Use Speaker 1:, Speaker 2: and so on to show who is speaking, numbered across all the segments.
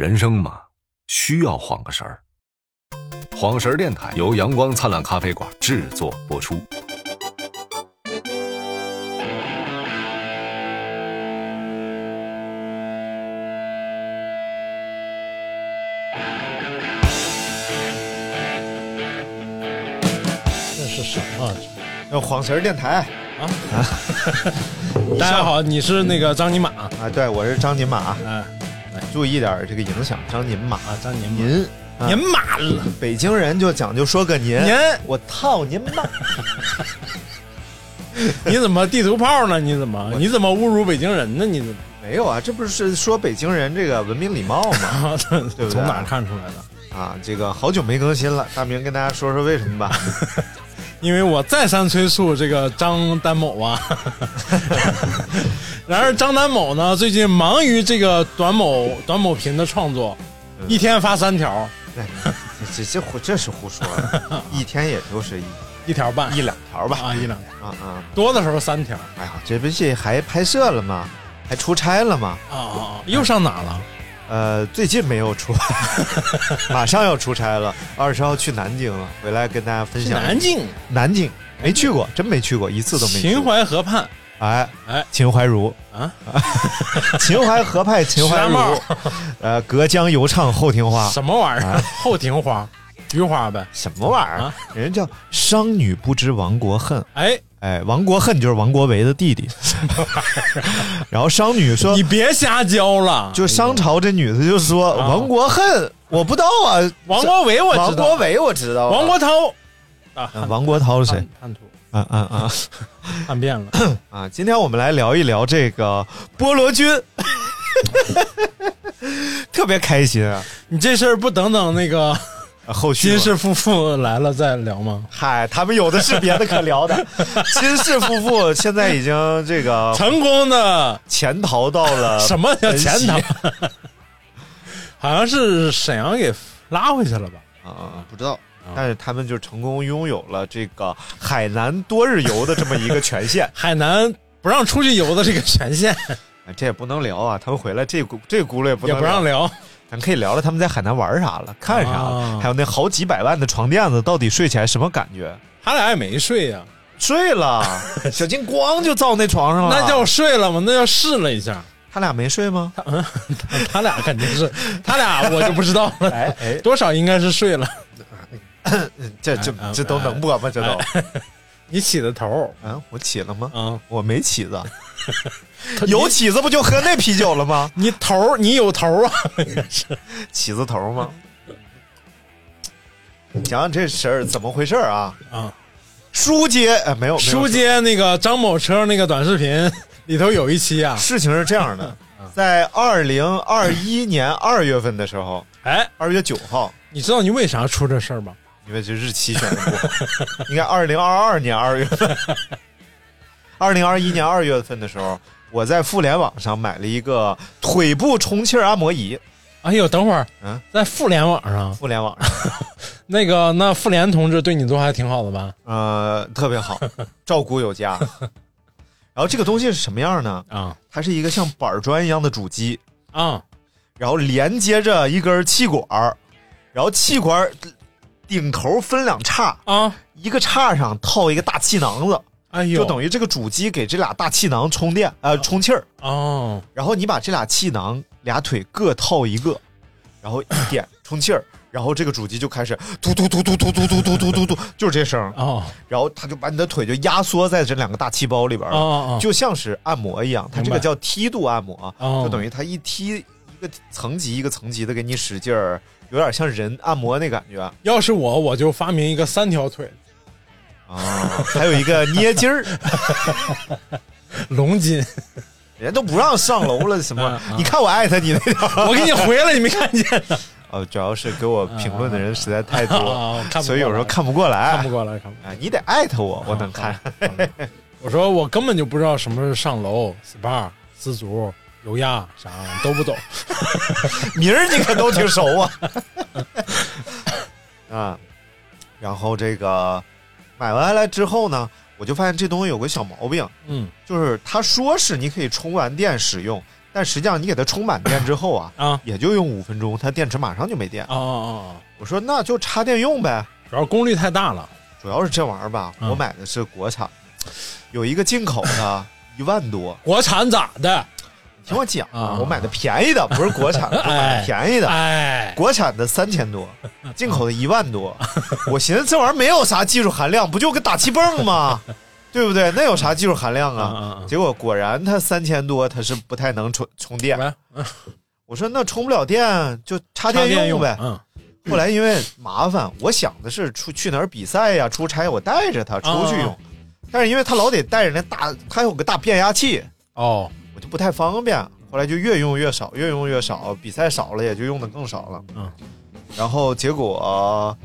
Speaker 1: 人生嘛，需要晃个神儿。晃神儿电台由阳光灿烂咖啡馆制作播出。
Speaker 2: 这是什么？
Speaker 3: 要晃神儿电台
Speaker 2: 啊啊！大家好，你是那个张尼玛
Speaker 3: 啊？对，我是张尼玛。
Speaker 2: 哎，
Speaker 3: 注意点这个影响，张尼玛
Speaker 2: 啊，张您
Speaker 3: 您
Speaker 2: 您妈了！
Speaker 3: 北京人就讲究说个您，
Speaker 2: 您
Speaker 3: 我操您妈！
Speaker 2: 你怎么地图炮呢？你怎么你怎么侮辱北京人呢？你怎么
Speaker 3: 没有啊？这不是说北京人这个文明礼貌吗？对不对？
Speaker 2: 从哪看出来的？
Speaker 3: 啊，这个好久没更新了，大明跟大家说说为什么吧。
Speaker 2: 因为我再三催促这个张丹某啊，然而张丹某呢，最近忙于这个短某短某频的创作，一天发三条。
Speaker 3: 这这胡这是胡说，一天也就是一
Speaker 2: 一条半
Speaker 3: 一两条吧
Speaker 2: 啊，一两
Speaker 3: 条啊啊，
Speaker 2: 多的时候三条。
Speaker 3: 哎呀，这不是还拍摄了吗？还出差了吗？
Speaker 2: 啊啊啊！又上哪了？
Speaker 3: 呃，最近没有出，马上要出差了，二十号去南京了，回来跟大家分享。
Speaker 2: 南京，
Speaker 3: 南京没去过，真没去过，一次都没。
Speaker 2: 秦淮河畔，
Speaker 3: 哎
Speaker 2: 哎，
Speaker 3: 秦淮如。
Speaker 2: 啊，
Speaker 3: 秦淮河畔秦淮如，呃，隔江犹唱后庭花，
Speaker 2: 什么玩意儿？后庭花，菊花呗？
Speaker 3: 什么玩意儿？人家叫商女不知亡国恨，
Speaker 2: 哎。
Speaker 3: 哎，亡国恨就是王国维的弟弟，然后商女说：“
Speaker 2: 你别瞎教了。”
Speaker 3: 就商朝这女的就说：“亡国恨，我不知道啊。”
Speaker 2: 王国维我知道，
Speaker 3: 王国维我知道。
Speaker 2: 王国涛
Speaker 3: 啊，王国涛是谁？
Speaker 2: 叛徒。
Speaker 3: 啊啊啊！
Speaker 2: 叛变了
Speaker 3: 啊！今天我们来聊一聊这个菠萝君，特别开心啊！
Speaker 2: 你这事儿不等等那个？
Speaker 3: 后续
Speaker 2: 金氏夫妇来了再聊吗？
Speaker 3: 嗨，他们有的是别的可聊的。金氏夫妇现在已经这个
Speaker 2: 成功的
Speaker 3: 潜逃到了
Speaker 2: 什么叫潜逃？好像是沈阳给拉回去了吧？
Speaker 3: 啊，不知道。但是他们就成功拥有了这个海南多日游的这么一个权限，
Speaker 2: 海南不让出去游的这个权限，
Speaker 3: 这也不能聊啊。他们回来这轱这轱辘也不
Speaker 2: 也不让聊。
Speaker 3: 咱可以聊聊他们在海南玩啥了，看啥了，还有那好几百万的床垫子，到底睡起来什么感觉？
Speaker 2: 他俩也没睡呀，
Speaker 3: 睡了。小金光就造那床上了，
Speaker 2: 那叫睡了吗？那叫试了一下。
Speaker 3: 他俩没睡吗？
Speaker 2: 他嗯，他俩肯定是，他俩我就不知道了。哎哎，多少应该是睡了。
Speaker 3: 这这这都能播吗？这都？
Speaker 2: 你起的头？
Speaker 3: 嗯，我起了吗？
Speaker 2: 嗯，
Speaker 3: 我没起子。有起子不就喝那啤酒了吗？
Speaker 2: 你头你有头啊？
Speaker 3: 是 起子头吗？讲讲这事儿怎么回事啊？
Speaker 2: 啊，
Speaker 3: 书接哎没有
Speaker 2: 书接那个张某车那个短视频里头有一期啊，
Speaker 3: 事情是这样的，在二零二一年二月份的时候，
Speaker 2: 哎，
Speaker 3: 二月九号，
Speaker 2: 你知道你为啥出这事儿吗？
Speaker 3: 因为这日期选的不好，应该二零二二年二月份。二零二一年二月份的时候，我在互联网上买了一个腿部充气按摩仪。
Speaker 2: 哎呦，等会儿，嗯，在互联网上，
Speaker 3: 互联网上，
Speaker 2: 那个那妇联同志对你都还挺好的吧？
Speaker 3: 呃，特别好，照顾有加。然后这个东西是什么样呢？
Speaker 2: 啊，
Speaker 3: 它是一个像板砖一样的主机
Speaker 2: 啊，
Speaker 3: 然后连接着一根气管然后气管顶头分两叉
Speaker 2: 啊，
Speaker 3: 一个叉上套一个大气囊子。
Speaker 2: 哎呦，
Speaker 3: 就等于这个主机给这俩大气囊充电，呃，充气儿
Speaker 2: 哦。
Speaker 3: 然后你把这俩气囊俩腿各套一个，然后一点充气儿，然后这个主机就开始嘟嘟嘟嘟嘟嘟嘟嘟嘟嘟嘟，就是这声
Speaker 2: 哦。
Speaker 3: 然后他就把你的腿就压缩在这两个大气包里边
Speaker 2: 了，
Speaker 3: 就像是按摩一样。它这个叫梯度按摩，就等于它一梯一个层级一个层级的给你使劲儿，有点像人按摩那感觉。
Speaker 2: 要是我，我就发明一个三条腿。
Speaker 3: 啊，还有一个捏筋儿，
Speaker 2: 龙筋，
Speaker 3: 人家都不让上楼了，什么
Speaker 2: 啊？啊
Speaker 3: 你看我艾特你那条，
Speaker 2: 我给你回了，你没看见呢？
Speaker 3: 呃，主要是给我评论的人实在太多，所以有时候看不过来。
Speaker 2: 看不过来，看不过来。
Speaker 3: 哎，你得艾特我，我能看。
Speaker 2: 我说我根本就不知道什么是上楼、SPA、丝足、油压啥都不懂。
Speaker 3: 名儿你可都挺熟啊。啊，然后这个买完来之后呢，我就发现这东西有个小毛病，
Speaker 2: 嗯
Speaker 3: 就是他说是你可以充完电使用，但实际上你给它充满电之后啊，
Speaker 2: 啊
Speaker 3: 也就用五分钟，它电池马上就没电。
Speaker 2: 啊啊啊！
Speaker 3: 我说那就插电用呗，
Speaker 2: 主要功率太大了。
Speaker 3: 主要是这玩意儿吧，
Speaker 2: 嗯
Speaker 3: 我买的是国产，有一个进口的，一万多。
Speaker 2: 国产咋的？
Speaker 3: 听我讲
Speaker 2: 啊
Speaker 3: 我买的便宜的，不是国产的，我买的便宜的。
Speaker 2: 哎，
Speaker 3: 国产的三千多，进口的一万多。我寻思这玩意儿没有啥技术含量，不就个打气泵吗？对不对？那有啥技术含量啊？
Speaker 2: 嗯
Speaker 3: 结果果然它三千多，它是不太能充充电。我说那充不了电就插电用呗。
Speaker 2: 嗯
Speaker 3: 后来因为麻烦，我想的是出去哪儿比赛呀、出差，我带着它出去用。
Speaker 2: 哦
Speaker 3: 但是因为它老得带着那大，它有个大变压器，
Speaker 2: 哦
Speaker 3: 我就不太方便。后来就越用越少，越用越少，比赛少了也就用的更少了。
Speaker 2: 嗯，
Speaker 3: 然后结果，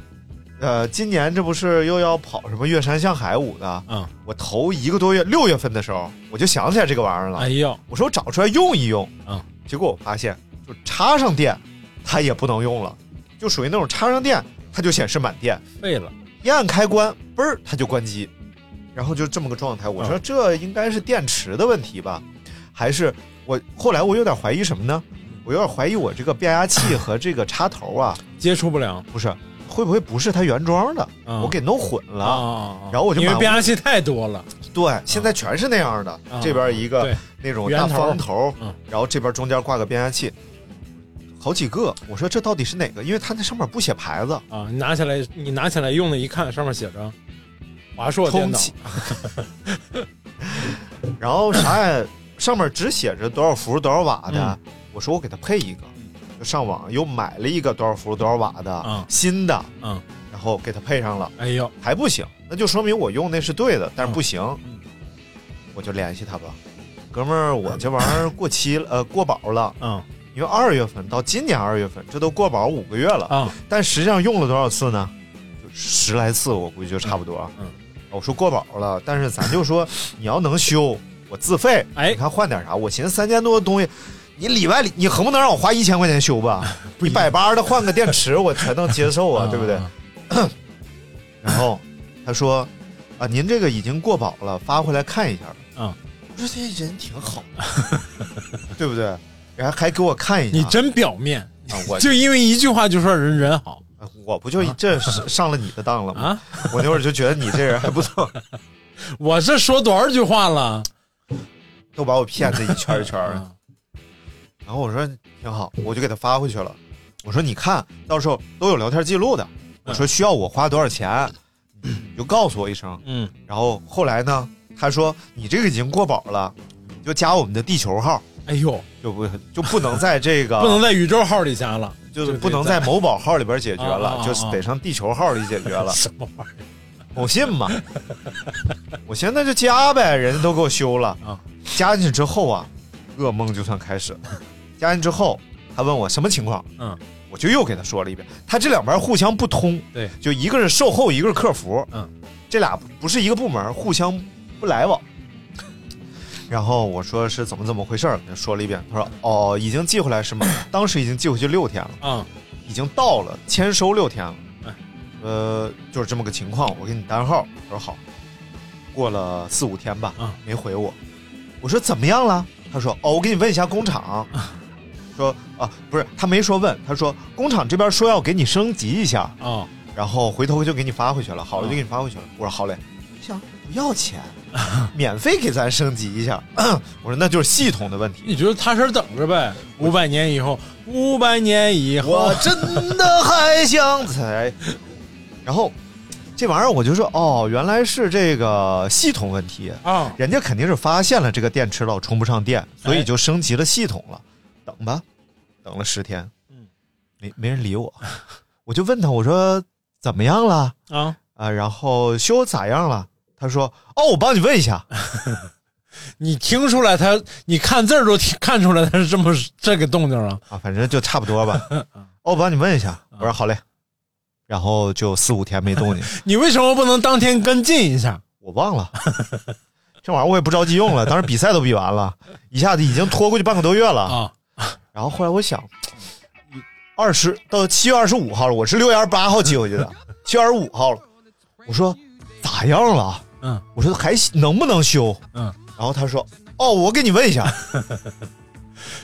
Speaker 3: 呃，今年这不是又要跑什么岳山向海舞的？
Speaker 2: 嗯，
Speaker 3: 我头一个多月，六月份的时候，我就想起来这个玩意儿了。
Speaker 2: 哎呦
Speaker 3: 我说我找出来用一用。
Speaker 2: 嗯，
Speaker 3: 结果我发现，就插上电，它也不能用了，就属于那种插上电，它就显示满电，
Speaker 2: 废了。
Speaker 3: 一按开关，嘣儿它就关机，然后就这么个状态。我说
Speaker 2: 嗯
Speaker 3: 这应该是电池的问题吧，还是我后来我有点怀疑什么呢？我有点怀疑我这个变压器和这个插头啊，
Speaker 2: 接触不良
Speaker 3: 不是会不会不是它原装的，
Speaker 2: 嗯
Speaker 3: 我给弄混了。
Speaker 2: 啊
Speaker 3: 然后我就
Speaker 2: 因为变压器太多了，
Speaker 3: 对，现在全是那样的，
Speaker 2: 啊
Speaker 3: 这边一个那种大方头，
Speaker 2: 嗯
Speaker 3: 然后这边中间挂个变压器，好几个。我说这到底是哪个？因为它那上面不写牌子，
Speaker 2: 啊！你拿起来，你拿起来用的，一看上面写着华硕电脑，
Speaker 3: 然后啥也上面只写着多少伏多少瓦的。
Speaker 2: 嗯。
Speaker 3: 我说我给他配一个，就上网又买了一个多少伏多少瓦的、
Speaker 2: 嗯。
Speaker 3: 新的，
Speaker 2: 嗯，
Speaker 3: 然后给他配上了，
Speaker 2: 哎呦，
Speaker 3: 还不行，那就说明我用那是对的，但是不行，
Speaker 2: 嗯。
Speaker 3: 我就联系他吧，哥们儿，我这玩意儿过期了，呃，过保了，
Speaker 2: 嗯。
Speaker 3: 因为二月份到今年二月份，这都过保五个月了，
Speaker 2: 啊
Speaker 3: 但实际上用了多少次呢？就十来次，我估计就差不多。
Speaker 2: 嗯。
Speaker 3: 我说过保了，但是咱就说你要能修，我自费。
Speaker 2: 哎
Speaker 3: 你看换点啥？我寻思三千多的东西，你里外里你横不能让我花一千块钱修吧？你百八的换个电池，我才能接受啊，对不对？然后他说啊，您这个已经过保了，发回来看一下了。
Speaker 2: 嗯，
Speaker 3: 我说这人挺好的，对不对？然后还给我看一下，
Speaker 2: 你真表面，
Speaker 3: 啊，我
Speaker 2: 就因为一句话就说人人好
Speaker 3: 我不就这是上了你的当了吗？
Speaker 2: 啊！
Speaker 3: 我那会儿就觉得你这人还不错，
Speaker 2: 我这说多少句话了？
Speaker 3: 都把我骗的一圈一圈的。
Speaker 2: 啊
Speaker 3: 然后我说挺好，我就给他发回去了。我说你看到时候都有聊天记录的。我说需要我花多少钱，你就告诉我一声。
Speaker 2: 嗯
Speaker 3: 然后后来呢，他说你这个已经过保了，就加我们的地球号，
Speaker 2: 哎呦，
Speaker 3: 就不就不能在这个
Speaker 2: 不能在宇宙号里加了，
Speaker 3: 就是不能在某宝号里边解决了，就是得上地球号里解决了。
Speaker 2: 什么玩意儿
Speaker 3: 某信嘛，我现在就加呗，人家都给我修了
Speaker 2: 啊。
Speaker 3: 加进去之后啊，噩梦就算开始了。加进之后，他问我什么情况，
Speaker 2: 嗯，
Speaker 3: 我就又给他说了一遍。他这两边互相不通，
Speaker 2: 对，
Speaker 3: 就一个是售后，一个是客服，
Speaker 2: 嗯，
Speaker 3: 这俩不是一个部门，互相不来往。然后我说是怎么怎么回事他说了一遍。他说哦，已经寄回来是吗？当时已经寄回去六天了。
Speaker 2: 嗯？
Speaker 3: 已经到了，签收六天了
Speaker 2: 哎。
Speaker 3: 呃，就是这么个情况，我给你单号。他说好。过了四五天吧，
Speaker 2: 嗯
Speaker 3: 没回我。我说怎么样了？他说哦，我给你问一下工厂。说啊，不是，他没说问，他说工厂这边说要给你升级一下，
Speaker 2: 啊
Speaker 3: 然后回头就给你发回去了。好了，就给你发回去了。我说好嘞，行，不要钱，免费给咱升级一下。我说那就是系统的问题。
Speaker 2: 你就踏实等着呗。五百年以后，五百年以后
Speaker 3: 我，真的还想再。然后这玩意儿我就说，哦，原来是这个系统问题，
Speaker 2: 啊，
Speaker 3: 人家肯定是发现了这个电池老充不上电，所以
Speaker 2: 哎
Speaker 3: 就升级了系统了。等吧，等了十天，
Speaker 2: 嗯，
Speaker 3: 没没人理我，我就问他，我说怎么样了
Speaker 2: 啊，
Speaker 3: 啊？然后修咋样了？他说，哦，我帮你问一下。
Speaker 2: 你听出来他，你看字儿都听看出来他是这么这个动静了。
Speaker 3: 啊，反正就差不多吧。哦，我帮你问一下，我说好嘞，然后就四五天没动静，
Speaker 2: 你为什么不能当天跟进一下？
Speaker 3: 我忘了。这玩意儿我也不着急用了，当时比赛都比完了，一下子已经拖过去半个多月了。
Speaker 2: 啊，
Speaker 3: 然后后来我想，二十到七月二十五号了，我是六月二十八号寄回去的，七月二十五号了，我说咋样了？
Speaker 2: 嗯
Speaker 3: 我说还能不能修？
Speaker 2: 嗯，
Speaker 3: 然后他说，哦，我给你问一下。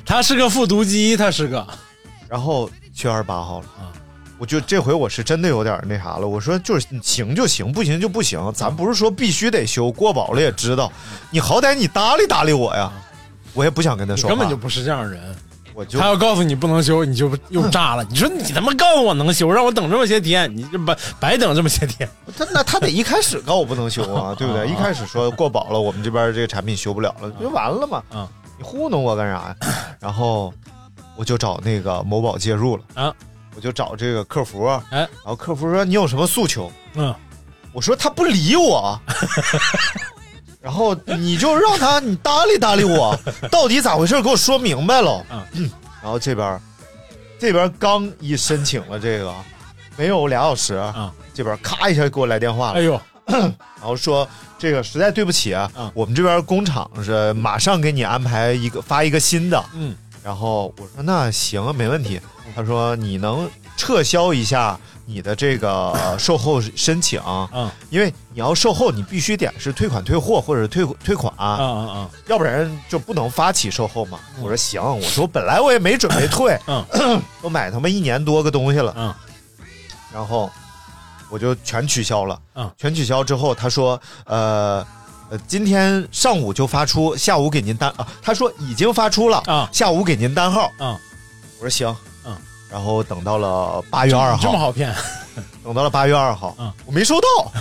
Speaker 2: 他是个复读机，他是个
Speaker 3: 然后七月二十八号了
Speaker 2: 啊
Speaker 3: 我就这回我是真的有点那啥了。我说就是行就行，不行就不行，咱不是说必须得修，过保了也知道，你好歹你搭理搭理我呀。我也不想跟他说话，
Speaker 2: 根本就不是这样的人。
Speaker 3: 我就
Speaker 2: 他要告诉你不能修，你就又炸了。你说你他妈告诉我能修，让我等这么些天，你这白白等这么些天。
Speaker 3: 他那他得一开始告我不能修啊，对不对？一开始说过保了，我们这边这个产品修不了了，不就完了嘛。
Speaker 2: 嗯，
Speaker 3: 你糊弄我干啥呀？然后我就找那个某宝介入了
Speaker 2: 啊，
Speaker 3: 我就找这个客服，
Speaker 2: 哎
Speaker 3: 然后客服说你有什么诉求？
Speaker 2: 嗯，
Speaker 3: 我说他不理我，然后你就让他你搭理搭理我，到底咋回事？给我说明白了。
Speaker 2: 嗯
Speaker 3: 然后这边这边刚一申请了这个，没有俩小时，
Speaker 2: 啊
Speaker 3: 这边咔一下给我来电话了
Speaker 2: 哎，呦，
Speaker 3: 然后说这个实在对不起啊，
Speaker 2: 嗯
Speaker 3: 我们这边工厂是马上给你安排一个发一个新的。
Speaker 2: 嗯
Speaker 3: 然后我说那行啊，没问题。他说你能撤销一下你的这个售后申请，
Speaker 2: 嗯。
Speaker 3: 因为你要售后，你必须点是退款退货或者退退款，
Speaker 2: 啊啊啊，
Speaker 3: 要不然就不能发起售后嘛。我说行，我说本来我也没准备退，
Speaker 2: 嗯。
Speaker 3: 都买他妈一年多个东西了，
Speaker 2: 嗯。
Speaker 3: 然后我就全取消了。
Speaker 2: 嗯。
Speaker 3: 全取消之后，他说呃。呃，今天上午就发出，下午给您单啊。他说已经发出了
Speaker 2: 啊
Speaker 3: 下午给您单号。
Speaker 2: 啊，
Speaker 3: 我说行，
Speaker 2: 嗯，
Speaker 3: 然后等到了八月二号，
Speaker 2: 这么好骗？
Speaker 3: 等到了八月二号，
Speaker 2: 嗯，
Speaker 3: 我没收到。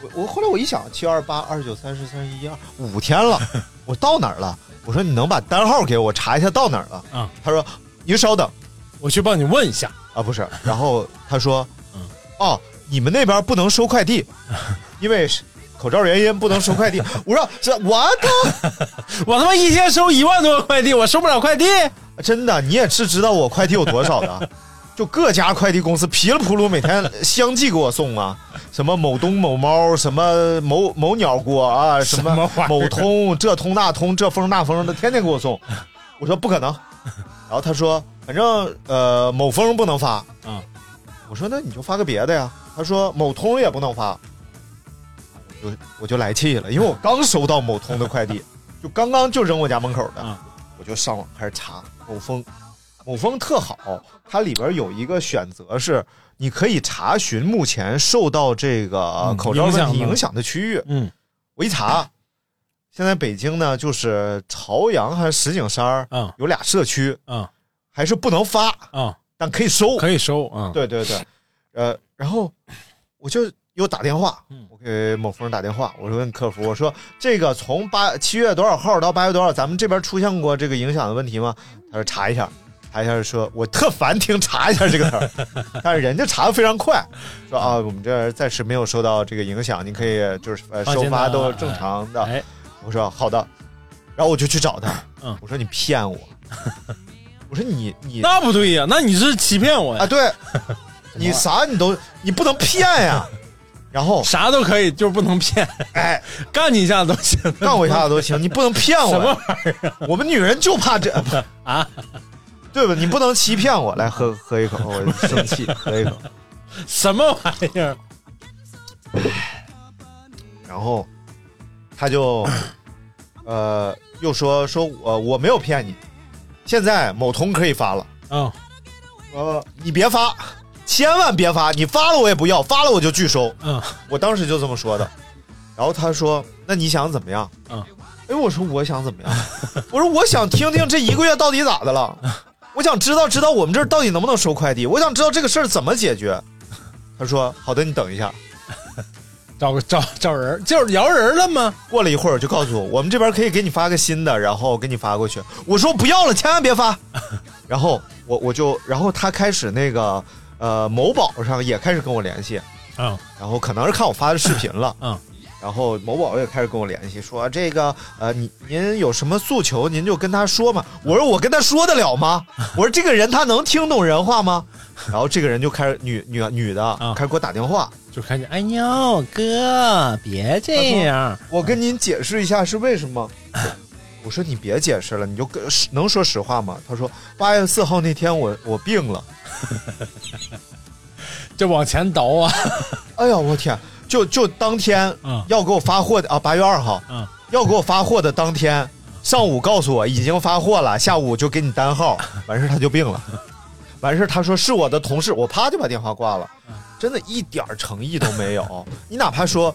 Speaker 3: 我我后来我一想，七二八二十九三十三十一二五天了，我到哪儿了？我说你能把单号给我，查一下到哪儿了？
Speaker 2: 嗯，
Speaker 3: 他说您稍等
Speaker 2: 我去帮你问一下。
Speaker 3: 啊，不是，然后他说，
Speaker 2: 嗯，
Speaker 3: 哦，你们那边不能收快递，因为是口罩原因不能收快递。我说这我他
Speaker 2: 我他妈一天收一万多个快递，我收不了快递。
Speaker 3: 真的，你也是知道我快递有多少的，就各家快递公司噼里扑噜每天相继给我送啊，什么某东某猫，什么某某鸟锅啊，什
Speaker 2: 什么
Speaker 3: 某通这通那通这风那风的，天天给我送。我说不可能，然后他说反正呃某风不能发，
Speaker 2: 嗯，
Speaker 3: 我说那你就发个别的呀。他说某通也不能发，我就我就来气了，因为我刚收到某通的快递，就刚刚就扔我家门口的，
Speaker 2: 嗯
Speaker 3: 我就上网开始查某风，某风特好，它里边有一个选择是你可以查询目前受到这个
Speaker 2: 嗯
Speaker 3: 口罩问题
Speaker 2: 影响的
Speaker 3: 区域。
Speaker 2: 嗯
Speaker 3: 我一查，现在北京呢就是朝阳还是石景山儿
Speaker 2: 嗯
Speaker 3: 有俩社区，
Speaker 2: 嗯
Speaker 3: 还是不能发，
Speaker 2: 嗯，
Speaker 3: 但可以收。
Speaker 2: 可以收啊。
Speaker 3: 对对对，呃，然后我就又打电话
Speaker 2: 嗯，
Speaker 3: 我给某峰打电话，我说问客服，我说这个从八七月多少号到八月多少，咱们这边出现过这个影响的问题吗？他说查一下，查一下说，我特烦听查一下这个词儿，但是人家查的非常快，说啊，我们这儿暂时没有受到这个影响，你可以就是呃收发都正常的。
Speaker 2: 哎，
Speaker 3: 我说好的，然后我就去找他，
Speaker 2: 嗯
Speaker 3: 我说你骗我，我说你你
Speaker 2: 那不对呀，那你是欺骗我呀
Speaker 3: 啊，
Speaker 2: 呀？
Speaker 3: 对，你啥你都你不能骗呀。然后，
Speaker 2: 啥都可以，就是不能骗，
Speaker 3: 哎，
Speaker 2: 干你一下都行。
Speaker 3: 干我一下子都行，你不能骗我。
Speaker 2: 什么玩意儿
Speaker 3: 我们女人就怕这，
Speaker 2: 啊？
Speaker 3: 对吧？你不能欺骗我。来喝喝一口，我生气，喝一口。
Speaker 2: 什么玩意儿？
Speaker 3: 然后他就 呃又说说我我没有骗你，现在某通可以发了，
Speaker 2: 嗯
Speaker 3: 呃，你别发，千万别发，你发了我也不要，发了我就拒收。
Speaker 2: 嗯
Speaker 3: 我当时就这么说的。然后他说：“那你想怎么样？”
Speaker 2: 嗯，
Speaker 3: 哎，我说我想怎么样？我说我想听听这一个月到底咋的了，我想知道知道我们这儿到底能不能收快递，我想知道这个事儿怎么解决。他说：“好的，你等一下。
Speaker 2: 找个找找人，就是摇人了吗？”
Speaker 3: 过了一会儿就告诉我，我们这边可以给你发个新的，然后给你发过去。我说不要了，千万别发。然后我我就，然后他开始那个呃某宝上也开始跟我联系，
Speaker 2: 嗯
Speaker 3: 然后可能是看我发的视频了，
Speaker 2: 嗯，
Speaker 3: 然后某宝也开始跟我联系，说这个呃，你您有什么诉求，您就跟他说嘛。我说我跟他说得了吗？我说这个人他能听懂人话吗？然后这个人就开始女女女的
Speaker 2: 啊
Speaker 3: 开始给我打电话，
Speaker 2: 就开始，哎呦哥，别这样，
Speaker 3: 我跟您解释一下是为什么。我说你别解释了，你就跟能说实话吗？他说八月四号那天我我病了。
Speaker 2: 这往前倒啊，
Speaker 3: 哎呀，我天！就就当天
Speaker 2: 嗯
Speaker 3: 要给我发货的啊，八月二号，
Speaker 2: 嗯
Speaker 3: 要给我发货的当天上午告诉我已经发货了，下午就给你单号，完事儿他就病了，完事儿他说是我的同事，我啪就把电话挂了，真的一点诚意都没有。你哪怕说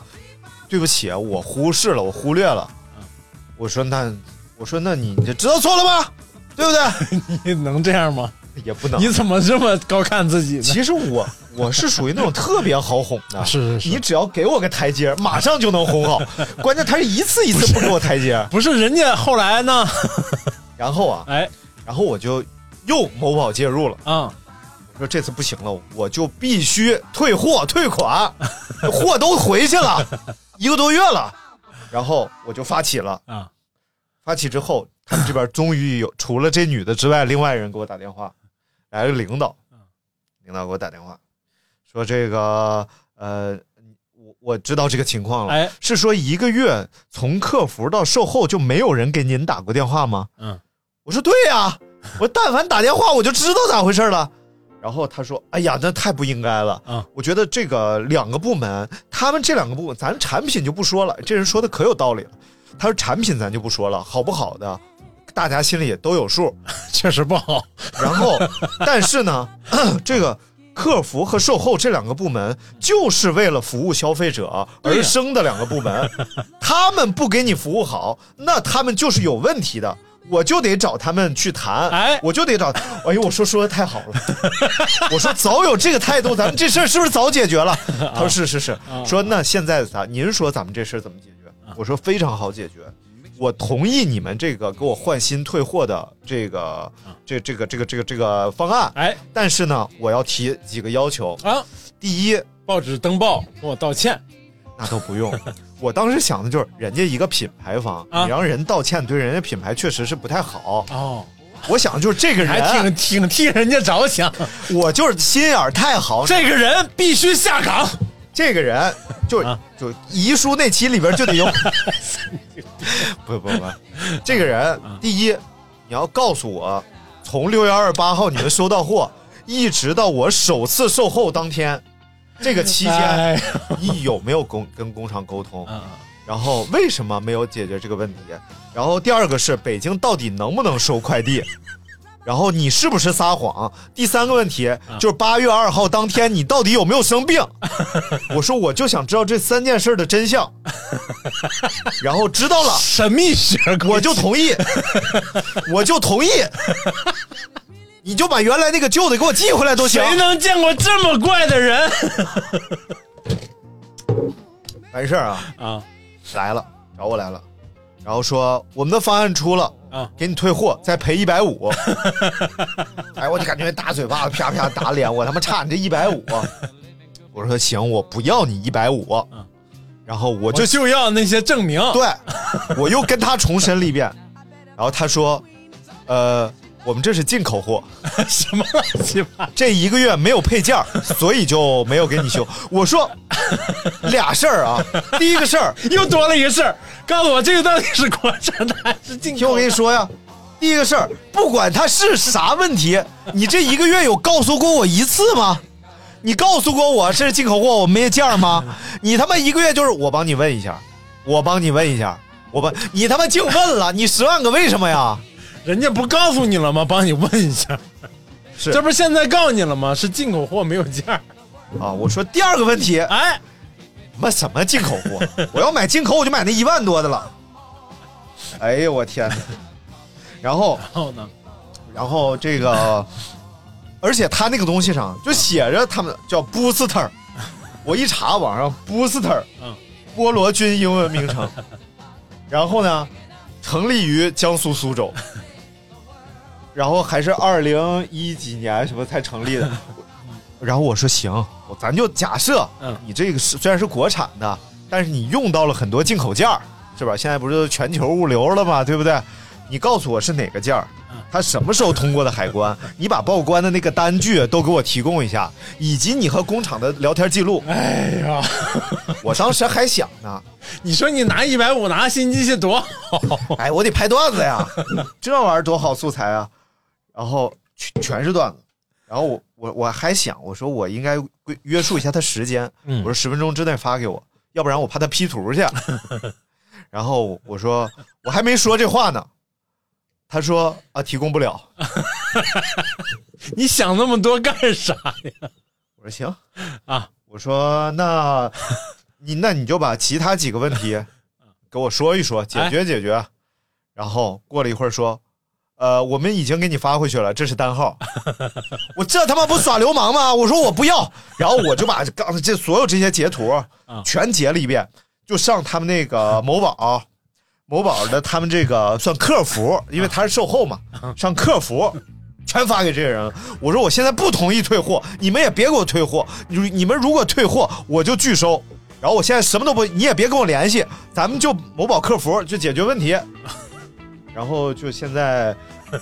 Speaker 3: 对不起，我忽视了，我忽略了，我说那我说那你这知道错了吗？对不对？
Speaker 2: 你能这样吗？
Speaker 3: 也不能。
Speaker 2: 你怎么这么高看自己呢？
Speaker 3: 其实我我是属于那种特别好哄的，
Speaker 2: 是是是。
Speaker 3: 你只要给我个台阶，马上就能哄好。关键他是一次一次不给我台阶，
Speaker 2: 不是人家后来呢？
Speaker 3: 然后啊，
Speaker 2: 哎，
Speaker 3: 然后我就又某宝介入了，
Speaker 2: 啊、
Speaker 3: 我说这次不行了，我就必须退货退款，货都回去了，一个多月了，然后我就发起了，
Speaker 2: 啊。
Speaker 3: 发起之后，他们这边终于有除了这女的之外，另外人给我打电话，来了领导，领导给我打电话，说这个呃，我我知道这个情况了，
Speaker 2: 哎
Speaker 3: 是说一个月从客服到售后就没有人给您打过电话吗？
Speaker 2: 嗯，
Speaker 3: 我说对呀、我但凡打电话我就知道咋回事了。然后他说：“哎呀，那太不应该了。
Speaker 2: 啊
Speaker 3: 我觉得这个两个部门，他们这两个部门，咱产品就不说了。这人说的可有道理了。他说产品咱就不说了，好不好的，大家心里也都有数。
Speaker 2: 确实不好。
Speaker 3: 然后，但是呢，这个客服和售后这两个部门就是为了服务消费者而生的两个部门，他们不给你服务好，那他们就是有问题的。我就得找他们去谈，
Speaker 2: 哎
Speaker 3: 我就得找，哎呦，我说说的太好了，我说早有这个态度，咱们这事儿是不是早解决了？他说是是是，说那现在咋？您说咱们这事儿怎么解决？我说非常好解决，我同意你们这个给我换新退货的这个这这个这个这个这个方案，
Speaker 2: 哎
Speaker 3: 但是呢，我要提几个要求。
Speaker 2: 啊，
Speaker 3: 第一，
Speaker 2: 报纸登报跟我道歉。
Speaker 3: 那都不用。我当时想的就是，人家一个品牌方，
Speaker 2: 啊
Speaker 3: 你让人道歉，对人家品牌确实是不太好。
Speaker 2: 哦，
Speaker 3: 我想的就是这个
Speaker 2: 还
Speaker 3: 人，
Speaker 2: 挺挺替人家着想。
Speaker 3: 我就是心眼儿太好。
Speaker 2: 这个人必须下岗。
Speaker 3: 这个人就
Speaker 2: 啊
Speaker 3: 就遗书那期里边就得有。不不不，这个人
Speaker 2: 啊
Speaker 3: 第一，你要告诉我，从六月二十八号你们收到货，一直到我首次售后当天，这个期间
Speaker 2: 哎
Speaker 3: 你有没有工跟工厂沟通？
Speaker 2: 嗯
Speaker 3: 然后为什么没有解决这个问题？然后第二个是北京到底能不能收快递？然后你是不是撒谎？第三个问题就是八月二号当天你到底有没有生病？我说我就想知道这三件事的真相。然后知道了，
Speaker 2: 神秘学，
Speaker 3: 我就同意，我就同意。你就把原来那个旧的给我寄回来都行。
Speaker 2: 谁能见过这么怪的人
Speaker 3: 完事儿啊，
Speaker 2: 啊？
Speaker 3: 来了，找我来了，然后说我们的方案出了，
Speaker 2: 啊
Speaker 3: 给你退货，再赔一百五。哎，我就感觉大嘴巴子啪啪打脸，我他妈差你这一百五。我说行，我不要你一百五。然后我就
Speaker 2: 我就要那些证明。
Speaker 3: 对，我又跟他重申了一遍，然后他说，呃，我们这是进口货，
Speaker 2: 什么乱七八？
Speaker 3: 这一个月没有配件，所以就没有给你修。我说 俩事儿啊，第一个事儿，
Speaker 2: 又多了一个事儿，告诉我这个到底是国产的还是进口的？
Speaker 3: 听我跟你说呀，第一个事儿，不管它是啥问题，你这一个月有告诉过我一次吗？你告诉过我是进口货，我没件吗？你他妈一个月就是我帮你问一下，我帮你问一下，我帮你他妈净问了，你十万个为什么呀？
Speaker 2: 人家不告诉你了吗？帮你问一下，
Speaker 3: 是
Speaker 2: 这不是现在告诉你了吗？是进口货没有价。
Speaker 3: 啊，我说第二个问题，
Speaker 2: 哎，
Speaker 3: 妈什么进口货？我要买进口，我就买那一万多的了。哎呦我天哪！然后
Speaker 2: 然后呢？
Speaker 3: 然后这个，而且他那个东西上就写着他们叫 Booster，我一查网上 Booster，
Speaker 2: 嗯
Speaker 3: 菠萝军英文名称，然后呢，成立于江苏苏州，然后还是二零一几年什么才成立的，然后我说行，我咱就假设，
Speaker 2: 嗯
Speaker 3: 你这个是虽然是国产的，但是你用到了很多进口件儿，是吧？现在不是全球物流了吗？对不对？你告诉我是哪个件儿，它什么时候通过的海关？你把报关的那个单据都给我提供一下，以及你和工厂的聊天记录。
Speaker 2: 哎呀，
Speaker 3: 我当时还想呢，
Speaker 2: 你说你拿一百五拿新机器多好，
Speaker 3: 哎，我得拍段子呀，这玩意儿多好素材啊！然后全全是段子，然后我我我还想，我说我应该规约束一下他时间，
Speaker 2: 嗯
Speaker 3: 我说十分钟之内发给我，要不然我怕他 P 图去。然后我说我还没说这话呢，他说啊提供不了。
Speaker 2: 你想那么多干啥呀？
Speaker 3: 我说行
Speaker 2: 啊，
Speaker 3: 我说那你那你就把其他几个问题 给我说一说，解决解决。然后过了一会儿说，呃，我们已经给你发回去了，这是单号。我这他妈不耍流氓吗？我说我不要，然后我就把刚才这所有这些截图全截了一遍，就上他们那个某宝。某宝的他们这个算客服，因为他是售后嘛，上客服全发给这个人。我说我现在不同意退货，你们也别给我退货。你你们如果退货，我就拒收。然后我现在什么都不，你也别跟我联系，咱们就某宝客服就解决问题。然后就现在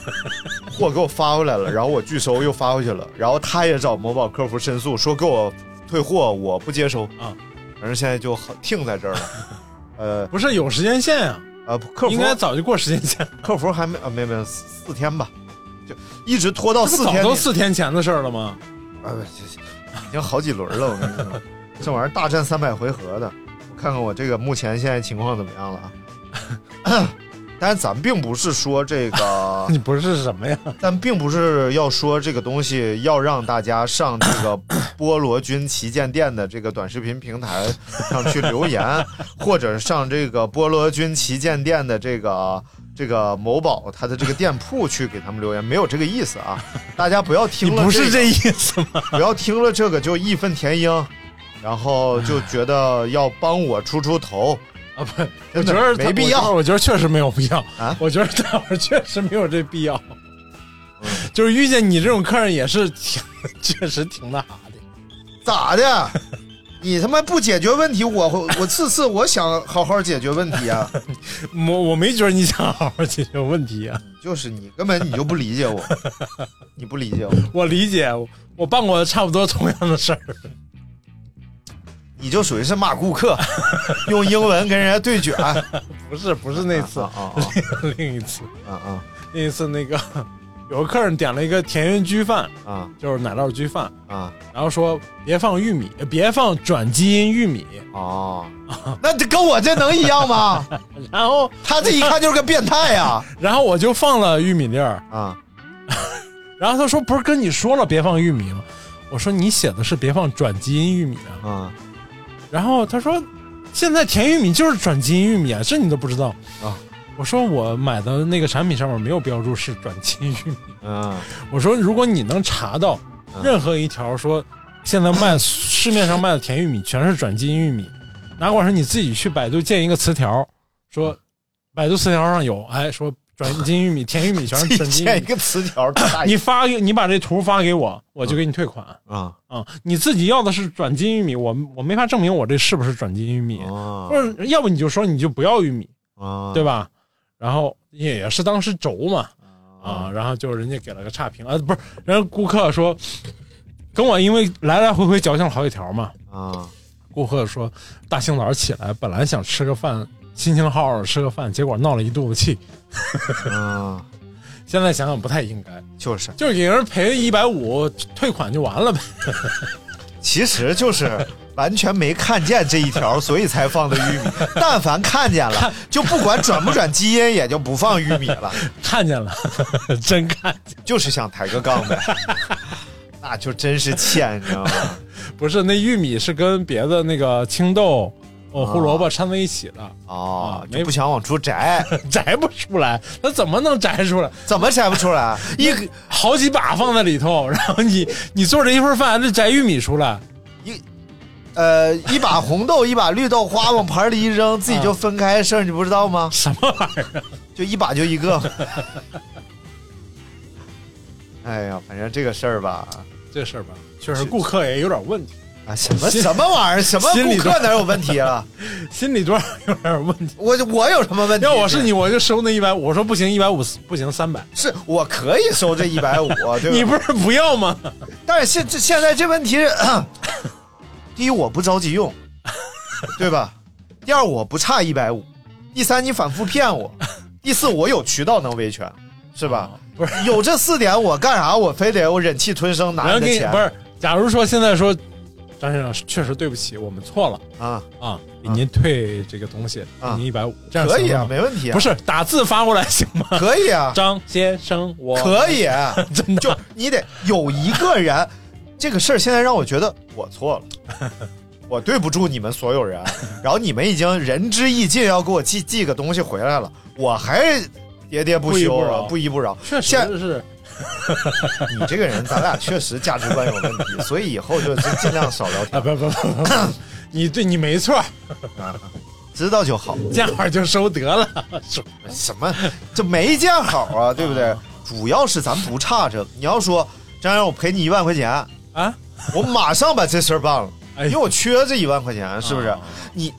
Speaker 3: 货给我发回来了，然后我拒收又发回去了，然后他也找某宝客服申诉，说给我退货，我不接收
Speaker 2: 啊。
Speaker 3: 反正现在就很停在这儿了。呃，
Speaker 2: 不是有时间线啊、
Speaker 3: 呃，客服
Speaker 2: 应该早就过时间线，
Speaker 3: 客服还没啊，没没四天吧，就一直拖到四天。
Speaker 2: 早都四天前的事儿了吗？
Speaker 3: 啊，已经好几轮了，我跟你说，这玩意儿大战三百回合的，我看看我这个目前现在情况怎么样了啊？但是咱们并不是说这个
Speaker 2: 你不是什么呀？
Speaker 3: 咱并不是要说这个东西要让大家上这个菠萝君旗舰店的这个短视频平台上去留言，或者上这个菠萝君旗舰店的这个这个某宝它的这个店铺去给他们留言，没有这个意思啊！大家不要听了、
Speaker 2: 你不是这意思吗？
Speaker 3: 不要听了这个就义愤填膺，然后就觉得要帮我出出头。
Speaker 2: 啊不，我觉得
Speaker 3: 没必要
Speaker 2: 我觉得确实没有必要
Speaker 3: 啊
Speaker 2: 我觉得大伙儿确实没有这必要。就是遇见你这种客人也是挺，确实挺那啥的。
Speaker 3: 咋的？你他妈不解决问题，我我次次我想好好解决问题啊！
Speaker 2: 我我没觉得你想好好解决问题啊，
Speaker 3: 就是你根本你就不理解我，你不理解我，
Speaker 2: 我理解，我我办过差不多同样的事儿。
Speaker 3: 你就属于是骂顾客，用英文跟人家对卷。
Speaker 2: 不是不是那次，
Speaker 3: 啊啊
Speaker 2: 另 另一次，
Speaker 3: 啊啊
Speaker 2: 另一次那个有个客人点了一个田园焗饭，
Speaker 3: 啊
Speaker 2: 就是奶酪焗饭，
Speaker 3: 啊
Speaker 2: 然后说别放玉米，别放转基因玉米，
Speaker 3: 哦！那这跟我这能一样吗？
Speaker 2: 然后
Speaker 3: 他这一看就是个变态呀！
Speaker 2: 然后我就放了玉米粒儿，
Speaker 3: 啊
Speaker 2: 然后他说不是跟你说了别放玉米吗？我说你写的是别放转基因玉米啊，
Speaker 3: 啊
Speaker 2: 然后他说现在甜玉米就是转基因玉米啊，这你都不知道
Speaker 3: 啊？
Speaker 2: 我说我买的那个产品上面没有标注是转基因玉米。
Speaker 3: 啊
Speaker 2: 我说如果你能查到任何一条说现在卖市面上卖的甜玉米全是转基因玉米，哪管是你自己去百度建一个词条，说百度词条上有，哎说转基因玉米、甜玉米全是转基因玉米。
Speaker 3: 建一个词条，大
Speaker 2: 你发给你把这图发给我，我就给你退款。
Speaker 3: 啊。
Speaker 2: 啊！你自己要的是转基因玉米，我我没法证明我这是不是转基因玉米，
Speaker 3: 啊
Speaker 2: 或者要不你就说你就不要玉米，
Speaker 3: 啊
Speaker 2: 对吧？然后也也是当时轴嘛，啊，然后就人家给了个差评啊，不是，人家顾客说跟我因为来来回回矫情了好几条嘛，
Speaker 3: 啊。
Speaker 2: 顾客说大清早起来本来想吃个饭，心情好好吃个饭，结果闹了一肚子气，
Speaker 3: 啊，
Speaker 2: 现在想想不太应该，
Speaker 3: 就是，
Speaker 2: 就是给人赔一百五退款就完了呗。
Speaker 3: 其实就是完全没看见这一条，所以才放的玉米。但凡看见了，就不管转不转基因，也就不放玉米了。
Speaker 2: 看见了，真看见，
Speaker 3: 就是想抬个杠呗，那就真是欠，你知道吗？
Speaker 2: 不是那玉米是跟别的那个青豆、哦胡萝卜掺在一起的，
Speaker 3: 哦，
Speaker 2: 没
Speaker 3: 就不想往出摘，
Speaker 2: 摘不出来，那怎么能摘出来？
Speaker 3: 怎 么摘不出来？一
Speaker 2: 好几把放在里头，然后你你做这一份饭还得摘玉米出来，
Speaker 3: 一呃一把红豆，一把绿豆花往盘里一扔，自己就分开事儿，你不知道吗？
Speaker 2: 什么玩意儿？
Speaker 3: 就一把就一个。哎呀，反正这个事儿吧，
Speaker 2: 这事儿吧，确实顾客也有点问题。
Speaker 3: 啊，什么什么玩意儿？什么顾客哪有问题啊？
Speaker 2: 心理多少有点问题。
Speaker 3: 我我有什么问题？
Speaker 2: 要我是你，我就收那一百五。我说不行，一百五不行，三百。
Speaker 3: 是我可以收这一百五，对吧？
Speaker 2: 你不是不要吗？
Speaker 3: 但是现这现在这问题是，第一我不着急用，对吧？第二我不差一百五，第三你反复骗我，第四我有渠道能维权，是吧？
Speaker 2: 不是，
Speaker 3: 有这四点我干啥？我非得我忍气吞声拿
Speaker 2: 人
Speaker 3: 你的钱？
Speaker 2: 不是。假如说现在说，张先生确实对不起，我们错了。
Speaker 3: 啊，
Speaker 2: 啊，给您退这个东西，给
Speaker 3: 啊。
Speaker 2: 您一百五，这样
Speaker 3: 可以啊，没问题啊。
Speaker 2: 不是打字发过来行吗？
Speaker 3: 可以啊，
Speaker 2: 张先生，我
Speaker 3: 可以，
Speaker 2: 真的。
Speaker 3: 就你得有一个人，这个事儿现在让我觉得我错了，我对不住你们所有人，然后你们已经仁至义尽，要给我寄寄个东西回来了，我还喋喋不休啊，
Speaker 2: 不
Speaker 3: 不依不饶。
Speaker 2: 确实是
Speaker 3: 你这个人，咱俩确实价值观有问题，所以以后就是尽量少聊
Speaker 2: 啊，
Speaker 3: 天，
Speaker 2: 不不不不，你对你没错啊，
Speaker 3: 知道就好。
Speaker 2: 见好就收得了。是
Speaker 3: 什么？这没见好啊，对不对？主要是咱不差这。你要说张然，我赔你一万块钱，
Speaker 2: 啊，
Speaker 3: 我马上把这事儿办了，
Speaker 2: 哎
Speaker 3: 因为我缺这一万块钱，是不是？
Speaker 2: 啊
Speaker 3: 你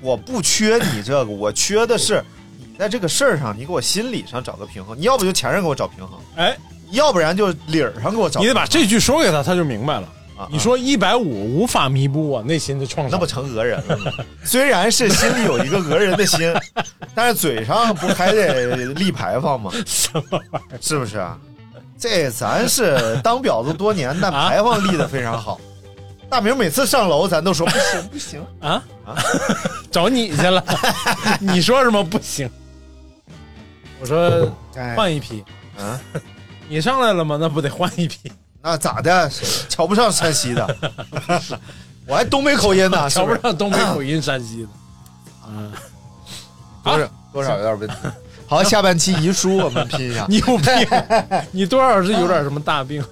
Speaker 3: 我不缺你这个，我缺的是你在这个事儿上，你给我心理上找个平衡。你要不就钱上给我找平衡，
Speaker 2: 哎，
Speaker 3: 要不然就理儿上给我找。
Speaker 2: 你得把这句说给他，他就明白了。
Speaker 3: 啊
Speaker 2: 你说一百五无法弥补我内心的创伤，
Speaker 3: 那不成讹人了吗？虽然是心里有一个讹人的心，但是嘴上不还得立牌坊吗？
Speaker 2: 什么玩意儿？
Speaker 3: 是不是啊？这咱是当婊子多年，但
Speaker 2: 啊
Speaker 3: 牌坊立的非常好。大明每次上楼，咱都说不行 不行，
Speaker 2: 啊啊 找你去了，你说什么不行？我说
Speaker 3: 哎
Speaker 2: 换一批，
Speaker 3: 啊，
Speaker 2: 你上来了吗？那不得换一批？
Speaker 3: 那咋的？瞧不上山西的？我还东北口音呢？
Speaker 2: 瞧不上东北口音山西的。嗯，
Speaker 3: 多少多少有点问题。好，下半期遗书我们拼一下。
Speaker 2: 你有病！你多少是有点什么大病？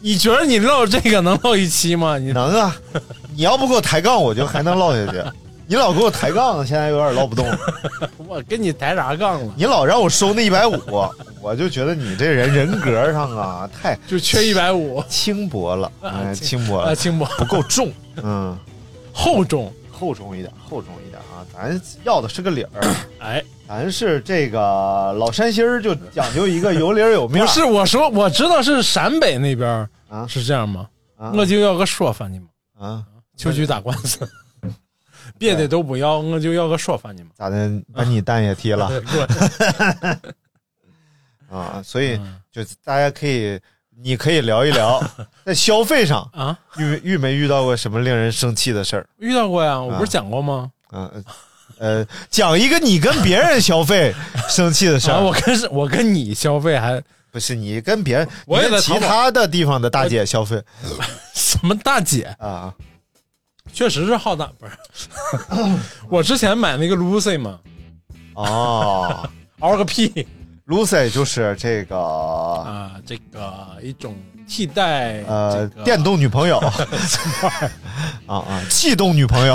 Speaker 2: 你觉得你唠这个能唠一期吗？你
Speaker 3: 能啊，你要不给我抬杠，我就还能唠下去。你老给我抬杠，现在有点唠不动。
Speaker 2: 我跟你抬啥杠了？
Speaker 3: 你老让我收那一百五，我就觉得你这人人格上啊太
Speaker 2: 就缺一百五
Speaker 3: 轻薄了，哎，轻薄
Speaker 2: 啊，
Speaker 3: 了，
Speaker 2: 轻薄
Speaker 3: 不够重，嗯，
Speaker 2: 厚重。
Speaker 3: 厚重一点，厚重一点啊！咱要的是个理儿，
Speaker 2: 哎，
Speaker 3: 咱是这个老山西儿就讲究一个有理儿有面儿。
Speaker 2: 不是，我说我知道是陕北那边儿
Speaker 3: 啊
Speaker 2: 是这样吗？
Speaker 3: 啊
Speaker 2: 我就要个说法你们，
Speaker 3: 啊，
Speaker 2: 秋菊打官司，别的都不要，我就要个说法你们。
Speaker 3: 咋的？把你蛋也踢了
Speaker 2: 对
Speaker 3: 啊！所以
Speaker 2: 嗯
Speaker 3: 就大家可以，你可以聊一聊 在消费上
Speaker 2: 啊，
Speaker 3: 遇遇没遇到过什么令人生气的事儿？
Speaker 2: 遇到过呀，我不是讲过吗？
Speaker 3: 嗯呃，讲一个你跟别人消费生气的事
Speaker 2: 啊，
Speaker 3: 儿，
Speaker 2: 我跟是我跟你消费还
Speaker 3: 不是你跟别人，
Speaker 2: 我
Speaker 3: 跟其他的地方的大姐消费
Speaker 2: 什么大姐，
Speaker 3: 啊
Speaker 2: 确实是好大不是。我之前买那个 Lucy 嘛，
Speaker 3: 哦。
Speaker 2: 嗷个屁
Speaker 3: Lucy 就是这个
Speaker 2: 啊，这个一种替代
Speaker 3: 呃
Speaker 2: 这个
Speaker 3: 电动女朋友 啊啊，气动女朋友，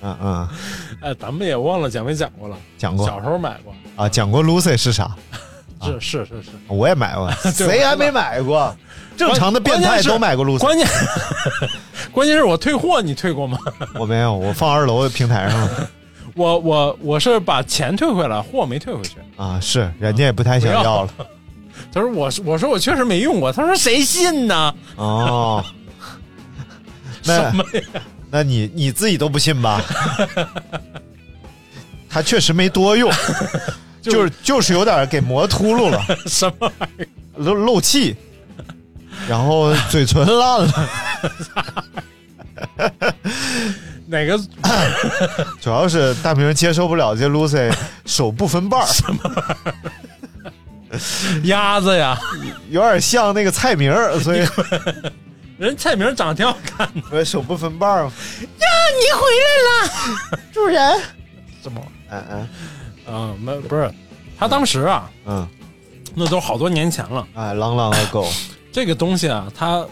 Speaker 3: 嗯嗯，
Speaker 2: 哎，咱们也忘了讲没讲过了。
Speaker 3: 讲过
Speaker 2: 小时候买过，
Speaker 3: 啊，讲过 Lucy 是啥？
Speaker 2: 是是是是。
Speaker 3: 我也买过，谁还没买过？正常的变态都买过 Lucy，
Speaker 2: 关键 关键是我退货，你退过吗？
Speaker 3: 我没有，我放二楼的平台上了
Speaker 2: 我我我是把钱退回来，货没退回去。
Speaker 3: 啊，是人家也不太想要了
Speaker 2: 他说我是我说我确实没用过，他说谁信呢？
Speaker 3: 哦。那
Speaker 2: 什么呀？
Speaker 3: 那你你自己都不信吧？他确实没多用，就是就是有点给磨秃噜了。
Speaker 2: 什么玩意儿？
Speaker 3: 漏漏气，然后嘴唇烂了，
Speaker 2: 哪个
Speaker 3: 主要是大明接受不了这 Lucy 手不分瓣儿，
Speaker 2: 鸭子呀？
Speaker 3: 有点像那个蔡明儿，所以
Speaker 2: 人蔡明长得挺好看的。
Speaker 3: 所以手不分瓣儿嘛。
Speaker 2: 你回来了，
Speaker 3: 主人，
Speaker 2: 什么？
Speaker 3: 嗯嗯
Speaker 2: 啊，没不是，他当时啊，
Speaker 3: 嗯，
Speaker 2: 那都好多年前了。
Speaker 3: 哎，朗朗的狗，
Speaker 2: 这个东西啊，它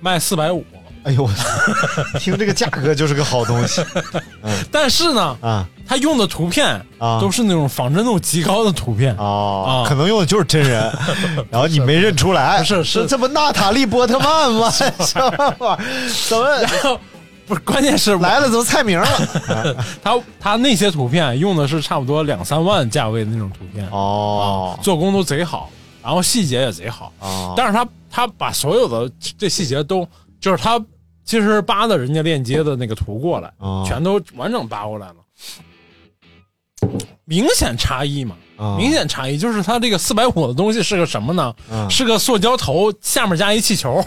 Speaker 2: 卖四百五，
Speaker 3: 哎呦我操，听这个价格就是个好东西。
Speaker 2: 但是呢，
Speaker 3: 啊。
Speaker 2: 他用的图片
Speaker 3: 啊。
Speaker 2: 都是那种仿真度极高的图片。
Speaker 3: 哦
Speaker 2: 啊，
Speaker 3: 可能用的就是真人，然后你没认出来，
Speaker 2: 不是是。
Speaker 3: 这不娜塔莉波特曼吗？什么玩意儿？怎么？
Speaker 2: 然后不是，关键是
Speaker 3: 来了怎么菜名了？
Speaker 2: 他他那些图片用的是差不多两三万价位的那种图片，
Speaker 3: 哦。
Speaker 2: 做工都贼好，然后细节也贼好。
Speaker 3: 哦
Speaker 2: 但是他他把所有的这细节都，就是他其实扒的人家链接的那个图过来，
Speaker 3: 哦
Speaker 2: 全都完整扒过来了。明显差异嘛，
Speaker 3: 哦
Speaker 2: 明显差异就是他这个四百五的东西是个什么呢？
Speaker 3: 嗯
Speaker 2: 是个塑胶头，下面加一气球，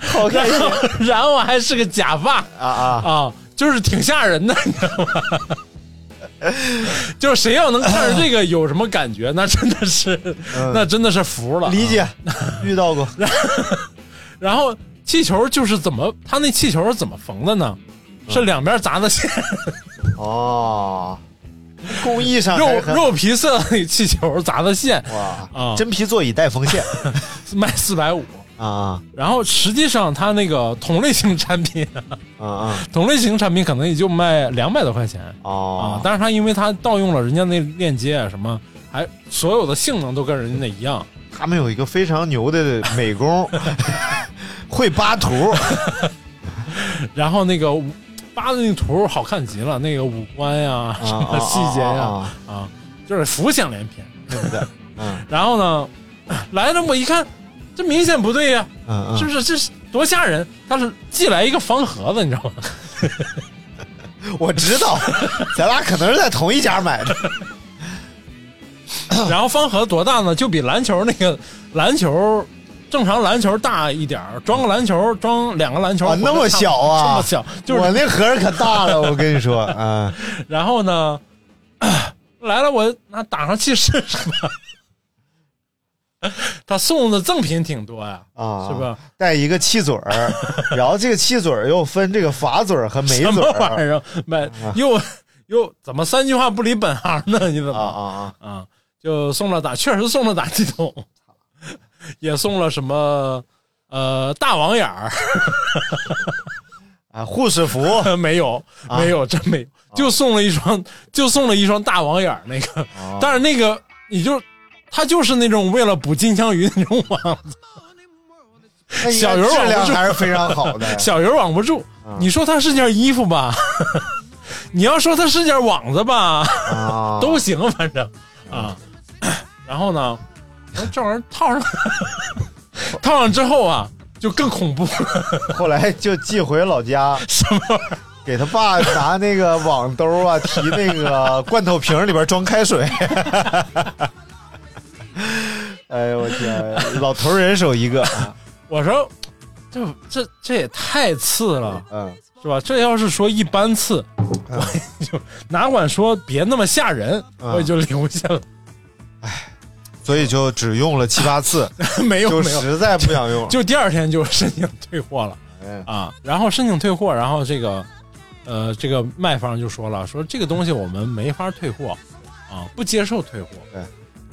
Speaker 3: 好开心
Speaker 2: 然后然后还是个假发
Speaker 3: 啊啊！
Speaker 2: 啊，就是挺吓人的，你知道吗？就是谁要能看着这个有什么感觉，那真的是，那真的是服了。
Speaker 3: 理解，遇到过。
Speaker 2: 然后气球就是怎么，他那气球是怎么缝的呢？是两边砸的线，
Speaker 3: 哦，工艺上
Speaker 2: 肉肉皮色气球砸的线，
Speaker 3: 哇
Speaker 2: 啊。
Speaker 3: 真皮座椅带缝线。
Speaker 2: 卖四百五。
Speaker 3: 啊啊
Speaker 2: 然后实际上它那个同类型产品，
Speaker 3: 啊啊
Speaker 2: 同类型产品可能也就卖两百多块钱啊
Speaker 3: 哦，，
Speaker 2: 但是它因为它盗用了人家那链接啊什么，还所有的性能都跟人家那一样。
Speaker 3: 他们有一个非常牛的美工，会扒图
Speaker 2: 然后那个扒的那图好看极了，那个五官呀、什么细节呀
Speaker 3: 啊
Speaker 2: 啊，就是浮想联翩。
Speaker 3: 对不对？嗯
Speaker 2: 然后呢，来了我一看，这明显不对呀、
Speaker 3: 嗯嗯，
Speaker 2: 是不是？这是多吓人！他是寄来一个方盒子，你知道吗？
Speaker 3: 我知道，咱俩可能是在同一家买的。
Speaker 2: 然后方盒多大呢？就比篮球那个篮球。正常篮球大一点儿，装个篮球，装两个篮球，
Speaker 3: 啊那么小啊
Speaker 2: 这么小，就是
Speaker 3: 我那盒儿可大了，我跟你说，啊，
Speaker 2: 然后呢，来了我那打上气试试吧。他送的赠品挺多呀，
Speaker 3: 啊，
Speaker 2: 是吧？
Speaker 3: 带一个气嘴儿，然后这个气嘴儿又分这个法嘴儿和没
Speaker 2: 什
Speaker 3: 嘴儿
Speaker 2: 么玩意儿？买又又怎么三句话不离本行呢？你怎么
Speaker 3: 啊啊啊！
Speaker 2: 啊？就送了打，确实送了打气筒，也送了什么呃大网眼儿，
Speaker 3: 啊，护士服
Speaker 2: 没有
Speaker 3: 啊
Speaker 2: 没有真没有，就送了一双，就送了一双大网眼儿那个，
Speaker 3: 啊
Speaker 2: 但是那个你就。它就是那种为了捕金枪鱼那种网子，小鱼网
Speaker 3: 质量还是非常好的。
Speaker 2: 小鱼网不住。你说它是件衣服吧，你要说它是件网子吧，
Speaker 3: 啊，
Speaker 2: 都行，反正啊。然后呢，这玩意儿套上，套上之后啊，就更恐怖了。
Speaker 3: 后来就寄回老家，
Speaker 2: 什么玩意儿？
Speaker 3: 给他爸拿那个网兜啊，提那个罐头瓶里边装开水。哎呦我天，老头人手一个，
Speaker 2: 我说，这这这也太次了，
Speaker 3: 嗯，
Speaker 2: 是吧？这要是说一般次，我也就哪管说别那么吓人，
Speaker 3: 嗯
Speaker 2: 我也就留下了。
Speaker 3: 哎所以就只用了七八次，
Speaker 2: 没有没有，
Speaker 3: 实在不想用了。
Speaker 2: 就第二天就申请退货了。
Speaker 3: 哎
Speaker 2: 啊，然后申请退货，然后这个，呃，这个卖方就说了，说这个东西我们没法退货，啊，不接受退货。
Speaker 3: 对，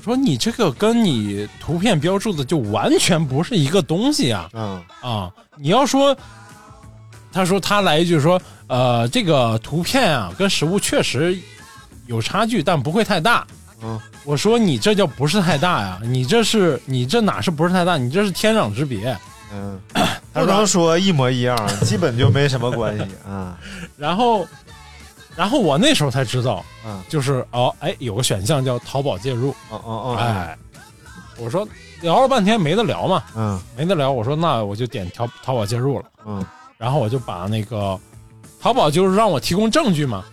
Speaker 2: 说你这个跟你图片标注的就完全不是一个东西啊
Speaker 3: 嗯
Speaker 2: 啊！你要说，他说他来一句说，呃，这个图片啊跟实物确实有差距，但不会太大。
Speaker 3: 嗯，
Speaker 2: 我说你这叫不是太大呀？你这是你这哪是不是太大？你这是天壤之别。
Speaker 3: 嗯，他刚说一模一样，基本就没什么关系 啊。
Speaker 2: 然后，然后我那时候才知道，
Speaker 3: 嗯。
Speaker 2: 就是哦，哎，有个选项叫淘宝介入，
Speaker 3: 哦哦哦，
Speaker 2: 哎，我说聊了半天没得聊嘛，
Speaker 3: 嗯。
Speaker 2: 没得聊，我说那我就点淘淘宝介入了，
Speaker 3: 嗯。
Speaker 2: 然后我就把那个淘宝就是让我提供证据嘛，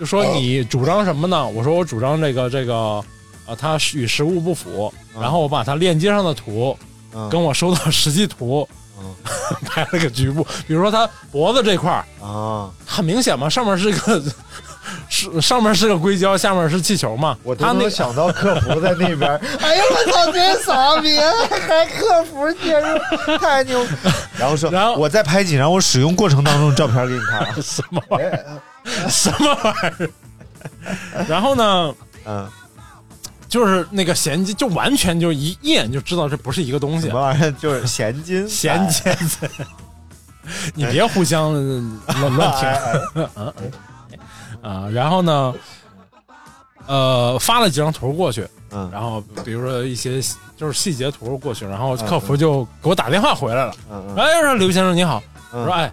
Speaker 2: 就说你主张什么呢？我说我主张这个这个，呃，它与实物不符，
Speaker 3: 嗯。
Speaker 2: 然后我把它链接上的图
Speaker 3: 嗯。
Speaker 2: 跟我收到实际图
Speaker 3: 嗯
Speaker 2: 拍了个局部，比如说他脖子这块儿。
Speaker 3: 啊，
Speaker 2: 很明显嘛，上面是个是上面是个硅胶，下面是气球嘛。
Speaker 3: 我都
Speaker 2: 他
Speaker 3: 能想到客服在那边。哎呀，我操，真傻逼，还客服介入，太牛！然后说，
Speaker 2: 然后
Speaker 3: 我再拍几张我使用过程当中的照片给你看啊。
Speaker 2: 什么玩意儿？什么玩意儿？然后呢，
Speaker 3: 嗯
Speaker 2: 就是那个咸鸡，就完全就一一眼就知道这不是一个东西。
Speaker 3: 什么。玩意儿？就是咸金仔
Speaker 2: 咸煎子，你别互相乱乱
Speaker 3: 哎
Speaker 2: 听啊 啊！然后呢，呃，发了几张图过去，
Speaker 3: 嗯。
Speaker 2: 然后比如说一些就是细节图过去，然后客服就给我打电话回来了，
Speaker 3: 嗯嗯。
Speaker 2: 哎，说刘先生你好，
Speaker 3: 嗯。
Speaker 2: 我说哎，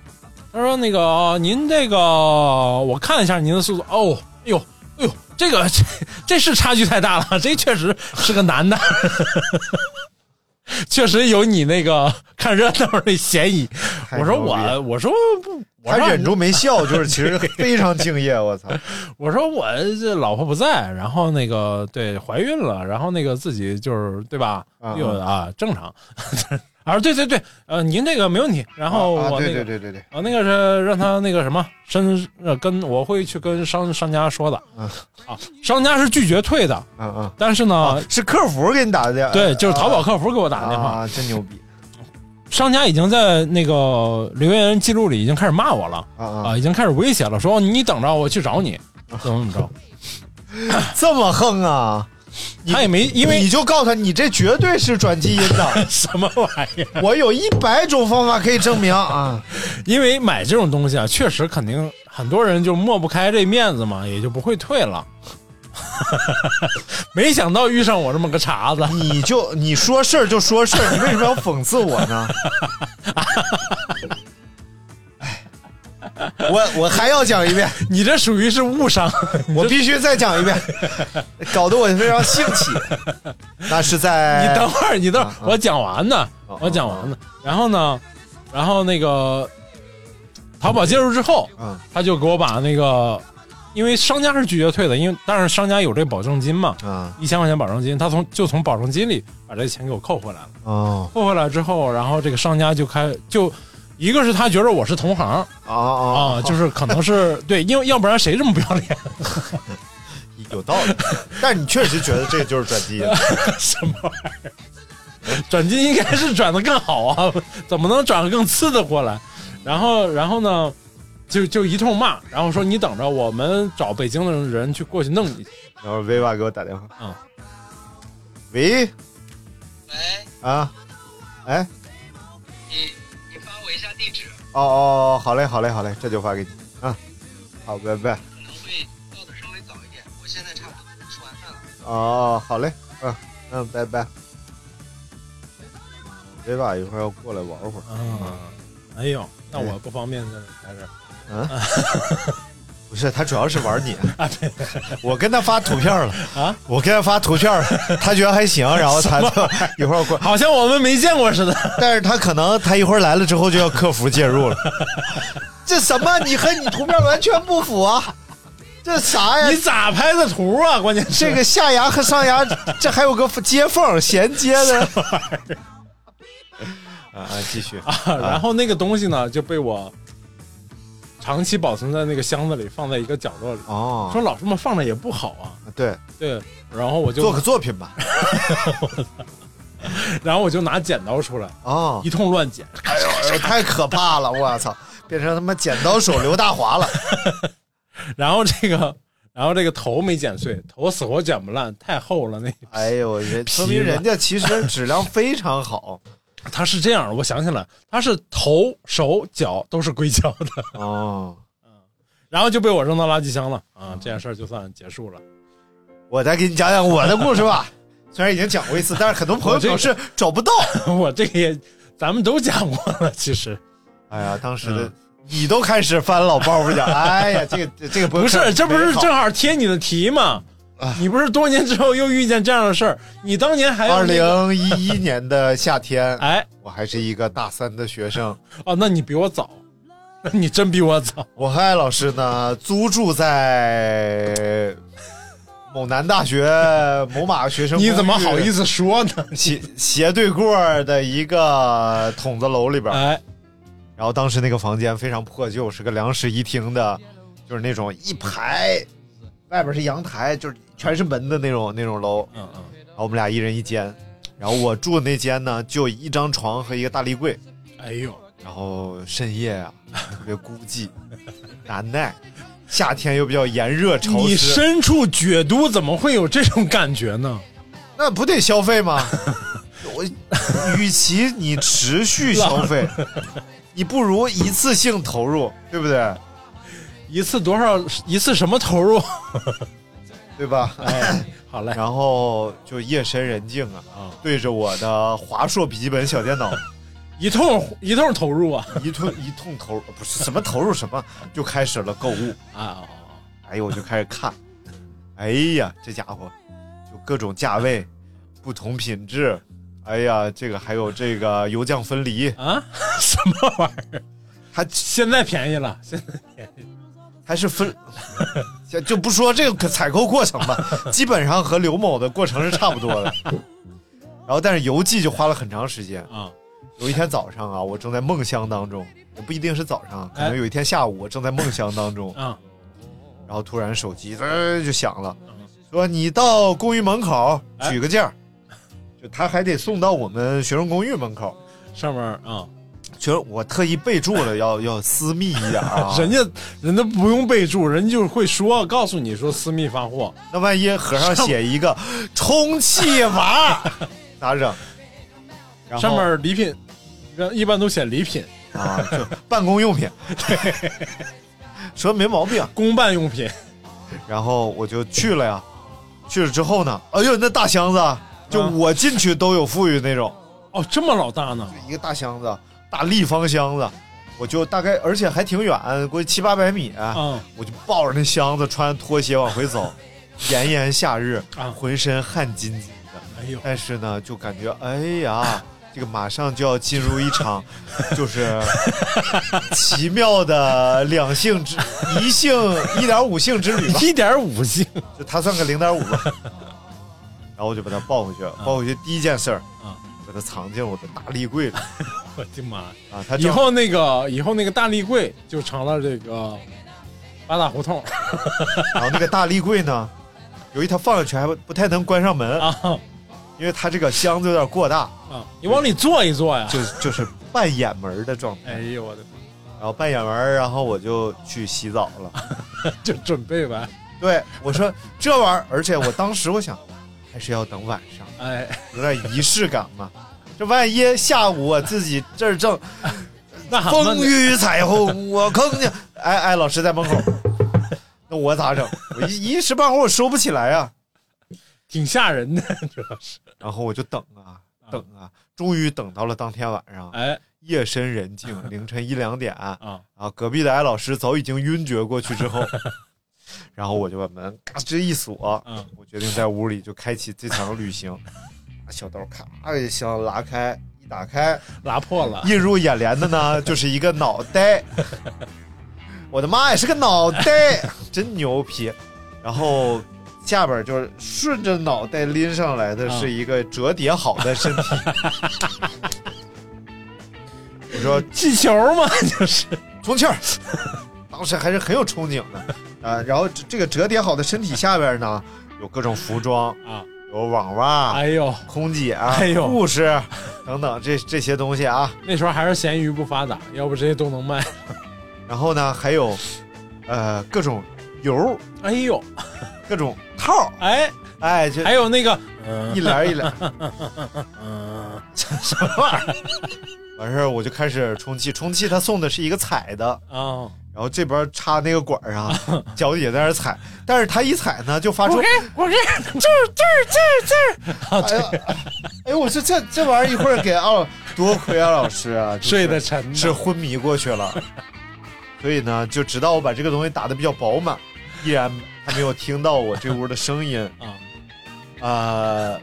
Speaker 2: 他说那个呃您这个我看一下您的速度，哦，哎呦哎呦，这个这这是差距太大了，这确实是个男的。确实有你那个看热闹的嫌疑。我说我，我说不，我
Speaker 3: 他忍住没 笑，就是其实非常敬业。我操！
Speaker 2: 我说我这老婆不在，然后那个对怀孕了，然后那个自己就是对吧？
Speaker 3: 啊
Speaker 2: 又啊正常。啊，对对对，呃，您这个没问题。然后我那个
Speaker 3: 对对对对，
Speaker 2: 啊，那个是让他那个什么申呃跟我会去跟商商家说的。
Speaker 3: 嗯
Speaker 2: 啊，商家是拒绝退的，
Speaker 3: 嗯嗯，
Speaker 2: 但是呢，
Speaker 3: 是客服给你打的电话，
Speaker 2: 对，就是淘宝客服给我打的电话，
Speaker 3: 啊，真牛逼
Speaker 2: 商家已经在那个留言记录里已经开始骂我了
Speaker 3: 啊啊！
Speaker 2: 啊，已经开始威胁了，说你等着我去找你，怎么怎么着。
Speaker 3: 这么横啊！你
Speaker 2: 他也没因为
Speaker 3: 你就告诉他，你这绝对是转基因的。
Speaker 2: 什么玩意儿？
Speaker 3: 我有一百种方法可以证明啊！
Speaker 2: 因为买这种东西啊，确实肯定很多人就抹不开这面子嘛，也就不会退了。没想到遇上我这么个茬子，
Speaker 3: 你就你说事儿就说事儿，你为什么要讽刺我呢？哎，我我还要讲一遍，
Speaker 2: 你这属于是误伤。
Speaker 3: 我必须再讲一遍，搞得我非常兴起。那是在
Speaker 2: 你等会儿，你等会儿
Speaker 3: 啊，
Speaker 2: 我讲完呢，
Speaker 3: 啊
Speaker 2: 我讲完呢。然后呢，然后那个淘宝介入之后，
Speaker 3: 嗯
Speaker 2: 他就给我把那个，因为商家是拒绝退的，因为但是商家有这保证金嘛，
Speaker 3: 啊
Speaker 2: 一千块钱保证金，他从就从保证金里把这钱给我扣回来了。
Speaker 3: 哦
Speaker 2: 扣回来之后，然后这个商家就开就。一个是他觉得我是同行
Speaker 3: 啊啊
Speaker 2: 啊，就是可能是对，因为要不然谁这么不要脸？
Speaker 3: 有道理，但是你确实觉得这个就是转基因，
Speaker 2: 什么玩意儿？转基因应该是转的更好啊，怎么能转个更次的过来？然后，然后呢，就就一通骂，然后说你等着，我们找北京的人去过去弄你。
Speaker 3: 然后 V 爸给我打电话，
Speaker 2: 啊，
Speaker 3: 喂？
Speaker 4: 喂，
Speaker 3: 啊，哎，
Speaker 4: 一下地址，
Speaker 3: 哦哦，好嘞好嘞好嘞，这就发给你嗯，好，拜拜。
Speaker 4: 可能会到的稍微早一点。我现在差不多吃完饭了。
Speaker 3: 哦，好嘞，嗯嗯，拜拜。别吧一会儿要过来玩会儿，
Speaker 2: 啊，哎呦，那我不方便在这在这儿。
Speaker 3: 嗯，不是，他主要是玩你。我跟他发图片了
Speaker 2: 啊，
Speaker 3: 我跟他发图片了，他觉得还行，然后他就 一会儿过，
Speaker 2: 好像我们没见过似的。
Speaker 3: 但是他可能他一会儿来了之后就要客服介入了。这什么？你和你图片完全不符啊！这啥呀
Speaker 2: 你？咋拍的图啊？关键是
Speaker 3: 这个下牙和上牙，这还有个接缝衔接的。啊啊，继续
Speaker 2: 啊，然后那个东西呢就被我长期保存在那个箱子里，放在一个角落里。
Speaker 3: 哦，
Speaker 2: 说老这么放着也不好啊。
Speaker 3: 对，
Speaker 2: 对，然后我就
Speaker 3: 做个作品吧。
Speaker 2: 然后我就拿剪刀出来，
Speaker 3: 哦
Speaker 2: 一，通乱剪。
Speaker 3: 哎呦哎呦，太可怕了！我操，变成他妈剪刀手刘大华了。
Speaker 2: 然后这个，然后这个头没剪碎，头死活剪不烂，太厚了。那
Speaker 3: 哎呦，人说明人家其实质量非常好。
Speaker 2: 它是这样，我想起来，他是头、手、脚都是硅胶的，
Speaker 3: 哦，
Speaker 2: 然后就被我扔到垃圾箱了啊！这件事儿就算结束了。
Speaker 3: 我再给你讲讲我的故事吧。虽然已经讲过一次，但是很多朋友表示找不到。
Speaker 2: 我这个也咱们都讲过了，其实
Speaker 3: 哎呀，当时的
Speaker 2: 嗯
Speaker 3: 你都开始翻老包袱讲，哎呀，这个这个
Speaker 2: 不是，这不是
Speaker 3: 正
Speaker 2: 正好贴你的题吗？你不是多年之后又遇见这样的事儿？你当年还要
Speaker 3: 二
Speaker 2: 那个
Speaker 3: 零一一年的夏天，
Speaker 2: 哎
Speaker 3: 我还是一个大三的学生。
Speaker 2: 哦，那你比我早，那你真比我早。
Speaker 3: 我和艾老师呢，租住在某南大学某马学生，
Speaker 2: 你怎么好意？思说呢？
Speaker 3: 斜斜对过的一个筒子楼里边，
Speaker 2: 哎，
Speaker 3: 然后当时那个房间非常破旧，是个两室一厅的，就是那种一排，外边是阳台，就是全是门的那种那种楼。
Speaker 2: 嗯嗯，
Speaker 3: 然后我们俩一人一间，然后我住的那间呢，就一张床和一个大立柜。
Speaker 2: 哎呦，
Speaker 3: 然后深夜啊，特别孤寂 难耐，夏天又比较炎热潮湿
Speaker 2: 你
Speaker 3: 湿，
Speaker 2: 身处绝都，怎么会有这种感觉呢？
Speaker 3: 那不得消费吗？我与其你持续消费，你不如一次性投入，对不对？
Speaker 2: 一次多少？一次什么投入？
Speaker 3: 对吧？
Speaker 2: 哎，好嘞，
Speaker 3: 然后就夜深人静啊，
Speaker 2: 啊，
Speaker 3: 对着我的华硕笔记本小电脑，
Speaker 2: 一通一通投入啊
Speaker 3: 一通一通投入，不是什么投入什么，就开始了购物。
Speaker 2: 啊！
Speaker 3: 哎呦，我就开始看，哎呀，这家伙就各种价位，不同品质，哎呀，这个还有这个油酱分离，
Speaker 2: 啊，什么玩意儿？
Speaker 3: 还
Speaker 2: 现在便宜了，现在便宜
Speaker 3: 还是分，就就不说这个采购过程吧，基本上和刘某的过程是差不多的。然后，但是邮寄就花了很长时间。
Speaker 2: 啊！
Speaker 3: 有一天早上啊，我正在梦乡当中，也不一定是早上，可能有一天下午我正在梦乡当中，
Speaker 2: 啊，
Speaker 3: 然后突然手机滋就响了，说你到公寓门口举个件儿，就他还得送到我们学生公寓门口。
Speaker 2: 上面啊，
Speaker 3: 学生我特意备注了，要要私密一点啊，
Speaker 2: 人家人家不用备注，人就会说告诉你说私密发货，
Speaker 3: 那万一盒上写一个 充气娃，咋整？
Speaker 2: 上面礼品一般都写礼品、
Speaker 3: 啊，就办公用品，说没毛病。
Speaker 2: 公办用品，
Speaker 3: 然后我就去了呀，去了之后呢，哎呦，那大箱子啊，就
Speaker 2: 啊。
Speaker 3: 我进去都有富裕那种，
Speaker 2: 哦，这么老大呢？
Speaker 3: 一个大箱子，大立方箱子，我就大概，而且还挺远，估计七八百米，
Speaker 2: 嗯。
Speaker 3: 我就抱着那箱子，穿拖鞋往回走，炎炎夏日，
Speaker 2: 啊。
Speaker 3: 浑身汗津津的。
Speaker 2: 哎呦，
Speaker 3: 但是呢，就感觉哎呀，这个马上就要进入一场 就是奇妙的两性之一性一点五性之旅吧，
Speaker 2: 一点五性。
Speaker 3: 就他算个零点五吧。然后我就把它抱回去，抱回去第一件事儿
Speaker 2: 啊，
Speaker 3: 把它藏进我的大立柜里
Speaker 2: 我的妈呀！
Speaker 3: 啊。他正
Speaker 2: 以后那个以后那个大立柜就成了这个八大胡同
Speaker 3: 然后 那个大立柜呢，由于它放下去还不不太能关上门，
Speaker 2: 啊
Speaker 3: 因为它这个箱子有点过大，
Speaker 2: 啊！你往里坐一坐呀！
Speaker 3: 就就是半掩门的状态。
Speaker 2: 哎呦我的妈
Speaker 3: 然后半掩门，然后我就去洗澡了。
Speaker 2: 就准备完，
Speaker 3: 对我说这玩意儿，而且我当时我想，还是要等晚上，
Speaker 2: 哎，
Speaker 3: 有点仪式感嘛。这万一下午我自己这儿正
Speaker 2: 那还
Speaker 3: 风雨彩虹，我坑你，哎哎，老师在门口，那我咋整？我一一时半会儿我收不起来啊。
Speaker 2: 挺吓人的，主要是
Speaker 3: 然后我就等啊等啊，终于等到了当天晚上，
Speaker 2: 哎
Speaker 3: 夜深人静，凌晨一两点啊，
Speaker 2: 啊
Speaker 3: 啊，隔壁的艾老师早已经晕厥过去之后，然后我就把门嘎吱一锁，
Speaker 2: 嗯
Speaker 3: 我决定在屋里就开启这场旅行。把小刀咔一箱拉开，一打开，
Speaker 2: 拉破了，
Speaker 3: 映入眼帘的呢 就是一个脑袋。我的妈呀，是个脑袋，真牛皮。然后下边就是顺着脑袋拎上来的是一个折叠好的身体。我说
Speaker 2: 气球嘛，就是
Speaker 3: 充气儿，当时还是很有憧憬的啊。然后这这个折叠好的身体下边呢，有各种服装，
Speaker 2: 啊，
Speaker 3: 有网袜、
Speaker 2: 哎呦，
Speaker 3: 空姐、
Speaker 2: 哎呦
Speaker 3: 护士等等这这些东西啊。
Speaker 2: 那时候还是咸鱼不发达，要不这些都能卖。
Speaker 3: 然后呢，还有呃各种油、
Speaker 2: 哎呦，
Speaker 3: 各种套，
Speaker 2: 哎，
Speaker 3: 哎，就
Speaker 2: 还有那个，
Speaker 3: 一帘儿一帘儿，
Speaker 2: 嗯，
Speaker 3: 什么玩意儿？完事儿我就开始充气，充气他送的是一个踩的，
Speaker 2: 啊，
Speaker 3: 然后这边插那个管儿啊，脚底下在那儿踩，但是他一踩呢就发出
Speaker 2: 我给我给，这儿这儿这儿这儿，
Speaker 3: 哎呀，哎呦，我说这这玩意儿一会儿给奥，多亏啊老师啊，就是
Speaker 2: 睡得沉
Speaker 3: 是昏迷过去了，所以呢，就直到我把这个东西打的比较饱满，依然还没有听到我这屋的声音。
Speaker 2: 啊，
Speaker 3: 啊、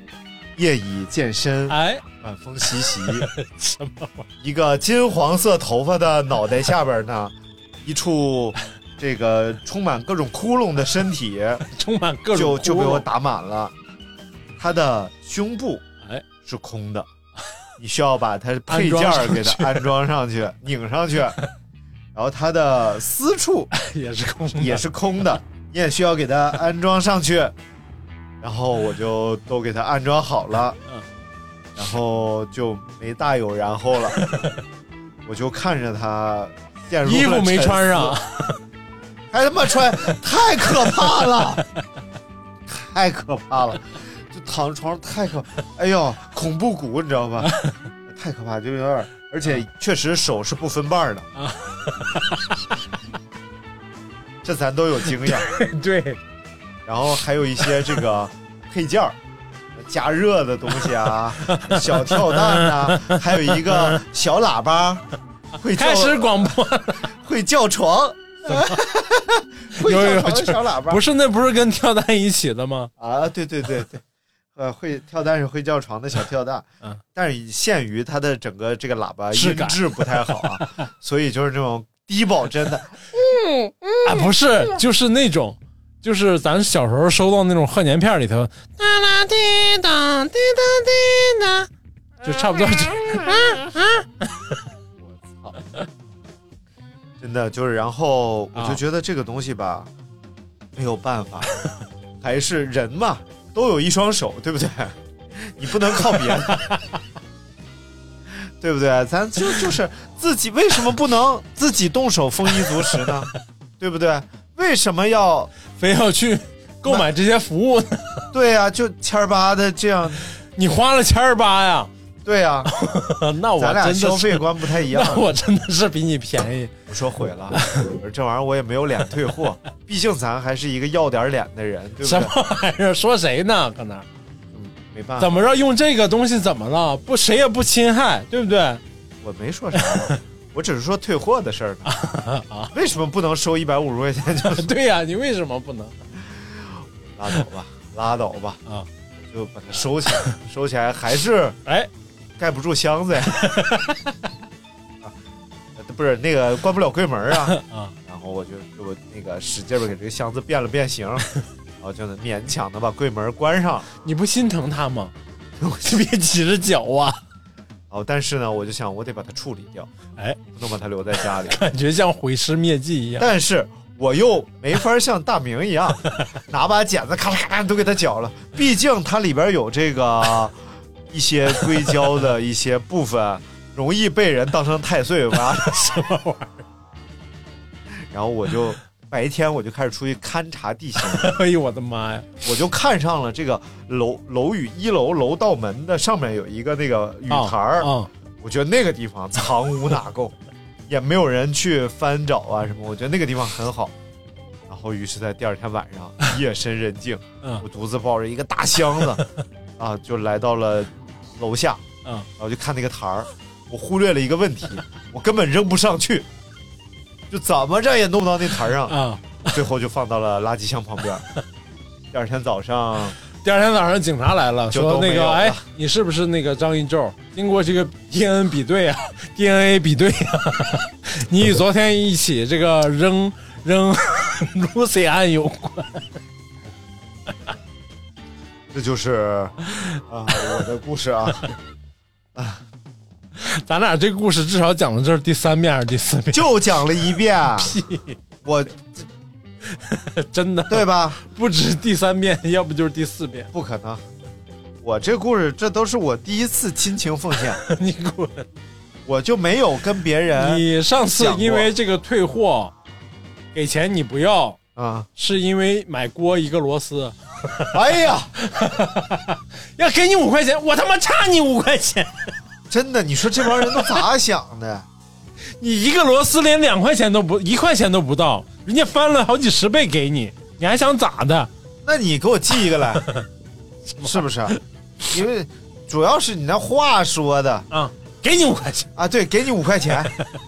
Speaker 3: 夜已渐深，
Speaker 2: 哎，
Speaker 3: 晚风习习，
Speaker 2: 什么玩意
Speaker 3: 一个金黄色头发的脑袋下边呢，一处这个充满各种窟窿的身体，
Speaker 2: 充满各种
Speaker 3: 就就被我打满了。他的胸部
Speaker 2: 哎。
Speaker 3: 是空的，你需要把它配件儿给它安装上去、拧上去。然后它的私处
Speaker 2: 也是空，
Speaker 3: 也是空的，你也需要给它安装上去。然后我就都给它安装好了
Speaker 2: 嗯，
Speaker 3: 然后就没大有然后了。我就看着它陷入
Speaker 2: 衣服没穿上，
Speaker 3: 还他妈穿，太可怕了，太可怕了，就躺床上太可，哎呦，恐怖谷你知道吧？太可怕，就有点，而且确实手是不分瓣的，这咱都有经验。
Speaker 2: 对，
Speaker 3: 然后还有一些这个 配件儿，加热的东西啊，小跳蛋呐、还有一个小喇叭，会叫
Speaker 2: 开始广播，
Speaker 3: 会叫床，会
Speaker 2: 有有
Speaker 3: 叫床的小喇叭，
Speaker 2: 不是那不是跟跳蛋一起的吗？
Speaker 3: 啊，对对对对，呃，会跳蛋是会叫床的小跳蛋，
Speaker 2: 嗯，
Speaker 3: 但是限于它的整个这个喇叭音
Speaker 2: 质
Speaker 3: 不太好啊，所以就是这种低保真的，嗯嗯。
Speaker 2: 啊，不是，就是那种，就是咱小时候收到那种贺年片里头，哒啦滴答滴答滴答，就差不多就。
Speaker 3: 真的就是，然后我
Speaker 2: 啊
Speaker 3: 就觉得这个东西吧，没有办法，还是人嘛，都有一双手，对不对？你不能靠别人，对不对？咱就就是自己，为什么不能自己动手丰衣足食呢？对不对？为什么要
Speaker 2: 非要去购买这些服务呢？
Speaker 3: 对呀、就千儿八的这样？
Speaker 2: 你花了千儿八呀？
Speaker 3: 对呀、
Speaker 2: 那我
Speaker 3: 咱俩
Speaker 2: 真，
Speaker 3: 消费观不太一样。
Speaker 2: 那我真的是比你便宜。
Speaker 3: 我说毁了，我说这玩意儿我也没有脸退货，毕竟咱还是一个要点脸的人，对不
Speaker 2: 什么？玩意儿？说谁呢？搁那儿
Speaker 3: 没办法，
Speaker 2: 怎么着？用这个东西怎么了？不，谁也不侵害，对不对？
Speaker 3: 我没说啥，我只是说退货的事儿呢。
Speaker 2: 啊
Speaker 3: 为什么不能收一百五十块钱就
Speaker 2: 对呀、你为什么不能？
Speaker 3: 拉倒吧，拉倒吧
Speaker 2: 啊，
Speaker 3: 就把它收起来，收起来还是
Speaker 2: 哎，
Speaker 3: 盖不住箱子呀。啊不是那个关不了柜门啊
Speaker 2: 啊！
Speaker 3: 然后我就就我那个使劲儿给这个箱子变了变形，然后就能勉强的把柜门关上。
Speaker 2: 你不心疼他吗？别挤着脚啊！
Speaker 3: 哦，但是呢，我就想我得把它处理掉，
Speaker 2: 哎，
Speaker 3: 不能把它留在家里。
Speaker 2: 感觉像毁尸灭迹一样。
Speaker 3: 但是我又没法像大明一样拿把剪子咔啦咔啦都给它绞了，毕竟它里边有这个一些硅胶的一些部分，容易被人当成太岁挖 什么玩意儿。然后我就白天我就开始出去勘察地形，
Speaker 2: 哎呦我的妈呀！
Speaker 3: 我就看上了这个楼楼宇一楼楼道门的上面有一个那个雨台儿，
Speaker 2: 啊，
Speaker 3: 我觉得那个地方藏污纳垢，也没有人去翻找啊什么，我觉得那个地方很好。然后，于是，在第二天晚上，夜深人静，
Speaker 2: 嗯。
Speaker 3: 我独自抱着一个大箱子，啊，就来到了楼下，
Speaker 2: 嗯。
Speaker 3: 然后就看那个台儿，我忽略了一个问题，我根本扔不上去，就怎么着也弄不到那台上，
Speaker 2: 啊！
Speaker 3: 最后就放到了垃圾箱旁边。第二天早上，
Speaker 2: 第二天早上警察来了，说那个哎，你是不是那个张一宙？经过这个 DNA 比对啊，DNA 比对啊，你与昨天一起这个扔扔 Lucy 案有关。
Speaker 3: 这就是啊我的故事啊啊。
Speaker 2: 咱俩这故事至少讲了这是第三遍还是第四遍？
Speaker 3: 就讲了一遍，屁我
Speaker 2: 真的
Speaker 3: 对吧？
Speaker 2: 不止第三遍，要不就是第四遍。
Speaker 3: 不可能，我这故事这都是我第一次亲情奉献，
Speaker 2: 你滚！
Speaker 3: 我就没有跟别人
Speaker 2: 你上次因为这个退货给钱你不要，
Speaker 3: 啊。
Speaker 2: 是因为买锅一个螺丝，
Speaker 3: 哎呀，
Speaker 2: 要给你五块钱，我他妈差你五块钱，
Speaker 3: 真的，你说这帮人都咋想的？
Speaker 2: 你一个螺丝连两块钱都不，一块钱都不到，人家翻了好几十倍给你，你还想咋的？
Speaker 3: 那你给我寄一个来，是不是？因为主要是你那话说的
Speaker 2: 啊，给你五块钱，
Speaker 3: 啊，对，给你五块钱，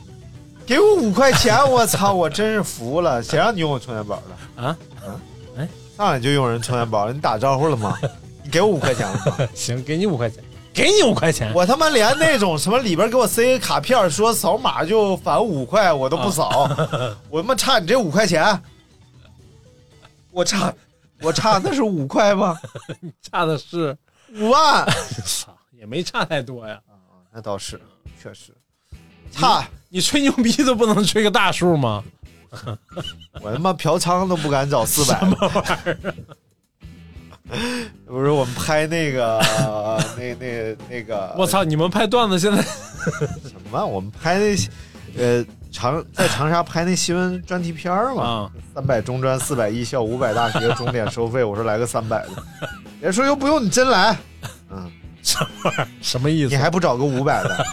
Speaker 3: 给我五块钱，我操，我真是服了，谁让你用我充电宝的
Speaker 2: 啊？哎，
Speaker 3: 上来就用人充电宝，你打招呼了吗？你给我五块钱了吗？
Speaker 2: 行，给你五块钱，给你五块钱，
Speaker 3: 我他妈连那种什么里边给我塞个卡片，说扫码就返五块，我都不扫，我他妈差你这五块钱，我差我差那是五块吗？
Speaker 2: 差的是，
Speaker 3: 五万，
Speaker 2: 操，也没差太多呀。
Speaker 3: 那倒是，确实差，
Speaker 2: 你吹牛逼都不能吹个大数吗？
Speaker 3: 我他妈嫖娼都不敢找四百。
Speaker 2: 什么玩意儿？
Speaker 3: 不是我们拍那个 那那那个，
Speaker 2: 我操！你们拍段子现在
Speaker 3: 什么？我们拍那呃长在长沙拍那新闻专题片儿嘛，
Speaker 2: 啊，
Speaker 3: 三百中专，四百艺校，五百大学，终点收费。我说来个三百的，人家说又不用你真来，嗯，
Speaker 2: 什么？什么意思？
Speaker 3: 你还不找个五百的？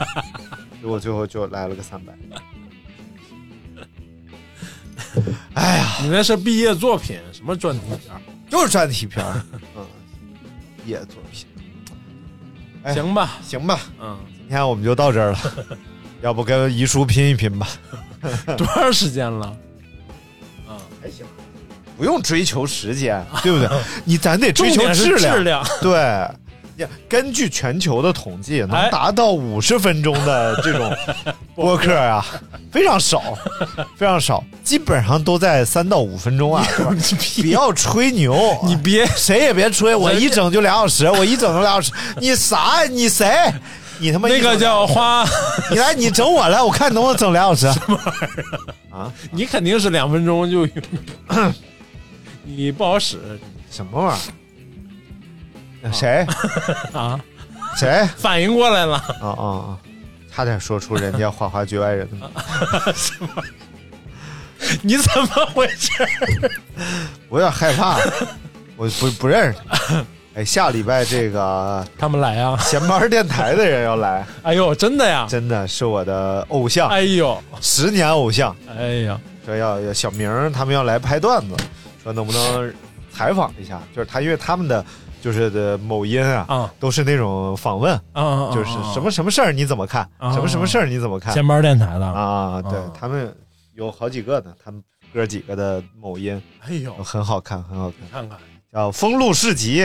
Speaker 3: 结果最后就来了个三百。哎呀，
Speaker 2: 你那是毕业作品，什么专题片儿？
Speaker 3: 就是专题片儿，嗯，毕业作品。哎
Speaker 2: 行吧，
Speaker 3: 行吧，
Speaker 2: 嗯，
Speaker 3: 今天我们就到这儿了，要不跟遗书拼一拼吧？
Speaker 2: 多长时间了？
Speaker 3: 还行，不用追求时间，对不对？你咱得追求
Speaker 2: 点是
Speaker 3: 质量。
Speaker 2: 质量
Speaker 3: 对，呀根据全球的统计，能
Speaker 2: 哎。
Speaker 3: 达到五十分钟的 这种播客啊，非常少，非常少，基本上都在三到五分钟啊。是吧？不要吹牛，
Speaker 2: 你别。
Speaker 3: 谁也别吹，我 一整就俩小时，我一整就俩小时，你啥？你谁？你他妈
Speaker 2: 那个叫花，
Speaker 3: 你来，你整我来，我看能不能整俩小时。什么玩意儿啊？
Speaker 2: 你肯定是两分钟就，你不好使。
Speaker 3: 什么玩意儿？谁？
Speaker 2: 啊！
Speaker 3: 谁？
Speaker 2: 反应过来了，
Speaker 3: 啊啊啊！差点说出人家花花局外人的名字，
Speaker 2: 你怎么回事？
Speaker 3: 我有点害怕，我不不认识他。哎，下礼拜这个
Speaker 2: 他们来啊！
Speaker 3: 闲班电台的人要来，
Speaker 2: 哎呦，真的呀！
Speaker 3: 真的是我的偶像，
Speaker 2: 哎呦，
Speaker 3: 十年偶像。
Speaker 2: 哎呀，
Speaker 3: 说要要小明他们要来拍段子，说能不能采访一下？就是他，因为他们的就是的某音啊，
Speaker 2: 啊。
Speaker 3: 都是那种访问，
Speaker 2: 啊，
Speaker 3: 就是什么什么事儿你怎么看？
Speaker 2: 啊
Speaker 3: 什么什么事儿你怎么看？
Speaker 2: 仙班电台的？
Speaker 3: 啊，对
Speaker 2: 啊
Speaker 3: 他们有好几个呢，他们哥几个的某音
Speaker 2: 哎呦，
Speaker 3: 很好看，很好看，
Speaker 2: 看看。
Speaker 3: 叫《风露市集》，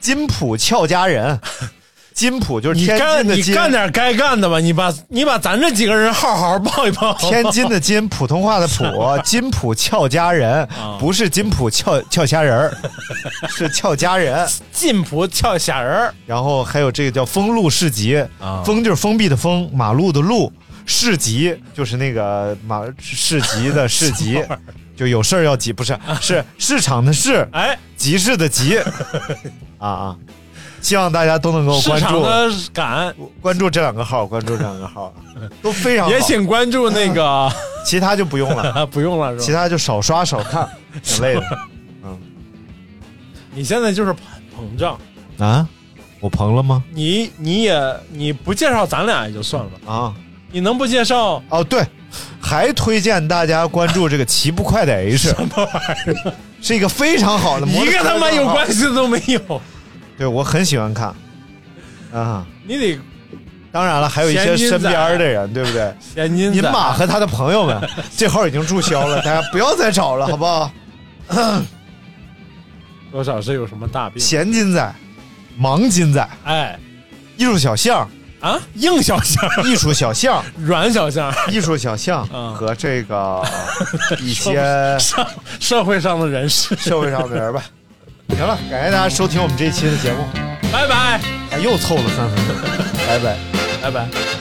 Speaker 3: 金浦俏佳人，金浦就是天津的金，
Speaker 2: 你干点该干的吧，你把你把咱这几个人好好报一报。
Speaker 3: 天津的津，普通话的普，金浦俏佳人，
Speaker 2: 啊。
Speaker 3: 不是金浦俏俏虾仁儿，是俏佳人。
Speaker 2: 进浦俏虾仁儿。
Speaker 3: 然后还有这个叫封路市集，
Speaker 2: 啊。
Speaker 3: 封就是封闭的封，马路的路，市集就是那个马市集的 市集，就有事儿要集，不是是市场的市，
Speaker 2: 哎，
Speaker 3: 集市的集，啊啊！希望大家都能够
Speaker 2: 市
Speaker 3: 关注
Speaker 2: 场的感，
Speaker 3: 关注这两个号，关注这两个号，都非常好
Speaker 2: 也请关注那个，
Speaker 3: 其他就不用了，
Speaker 2: 不用了
Speaker 3: 其
Speaker 2: 是吧？
Speaker 3: 他就少刷少看，挺累的嗯
Speaker 2: 你现在就是膨膨胀，
Speaker 3: 啊。我膨了吗？
Speaker 2: 你你也你不介绍咱俩也就算了，
Speaker 3: 啊，
Speaker 2: 你能不介绍？
Speaker 3: 哦对，还推荐大家关注这个骑不快的 H，什么玩意儿？是一个非常好的，
Speaker 2: 一个他妈有关。系都没有，
Speaker 3: 对我很喜欢看啊。
Speaker 2: 你得
Speaker 3: 当然了，还有一些身边的人，对不对？
Speaker 2: 现金仔
Speaker 3: 您马和他的朋友们，这号已经注销了，大家不要再找了，好不好？
Speaker 2: 多少是有什么大病？
Speaker 3: 闲金仔、盲金仔、
Speaker 2: 哎
Speaker 3: 艺术小象、
Speaker 2: 啊，硬小象、
Speaker 3: 艺术小象、
Speaker 2: 软小象，
Speaker 3: 艺术小象
Speaker 2: 嗯
Speaker 3: 和这个 一些
Speaker 2: 社社会上的人士，
Speaker 3: 社会上的人吧。行了，感谢大家收听我们这一期的节目，
Speaker 2: 拜拜
Speaker 3: 哎，又凑了三分钟，拜拜。
Speaker 2: 拜拜。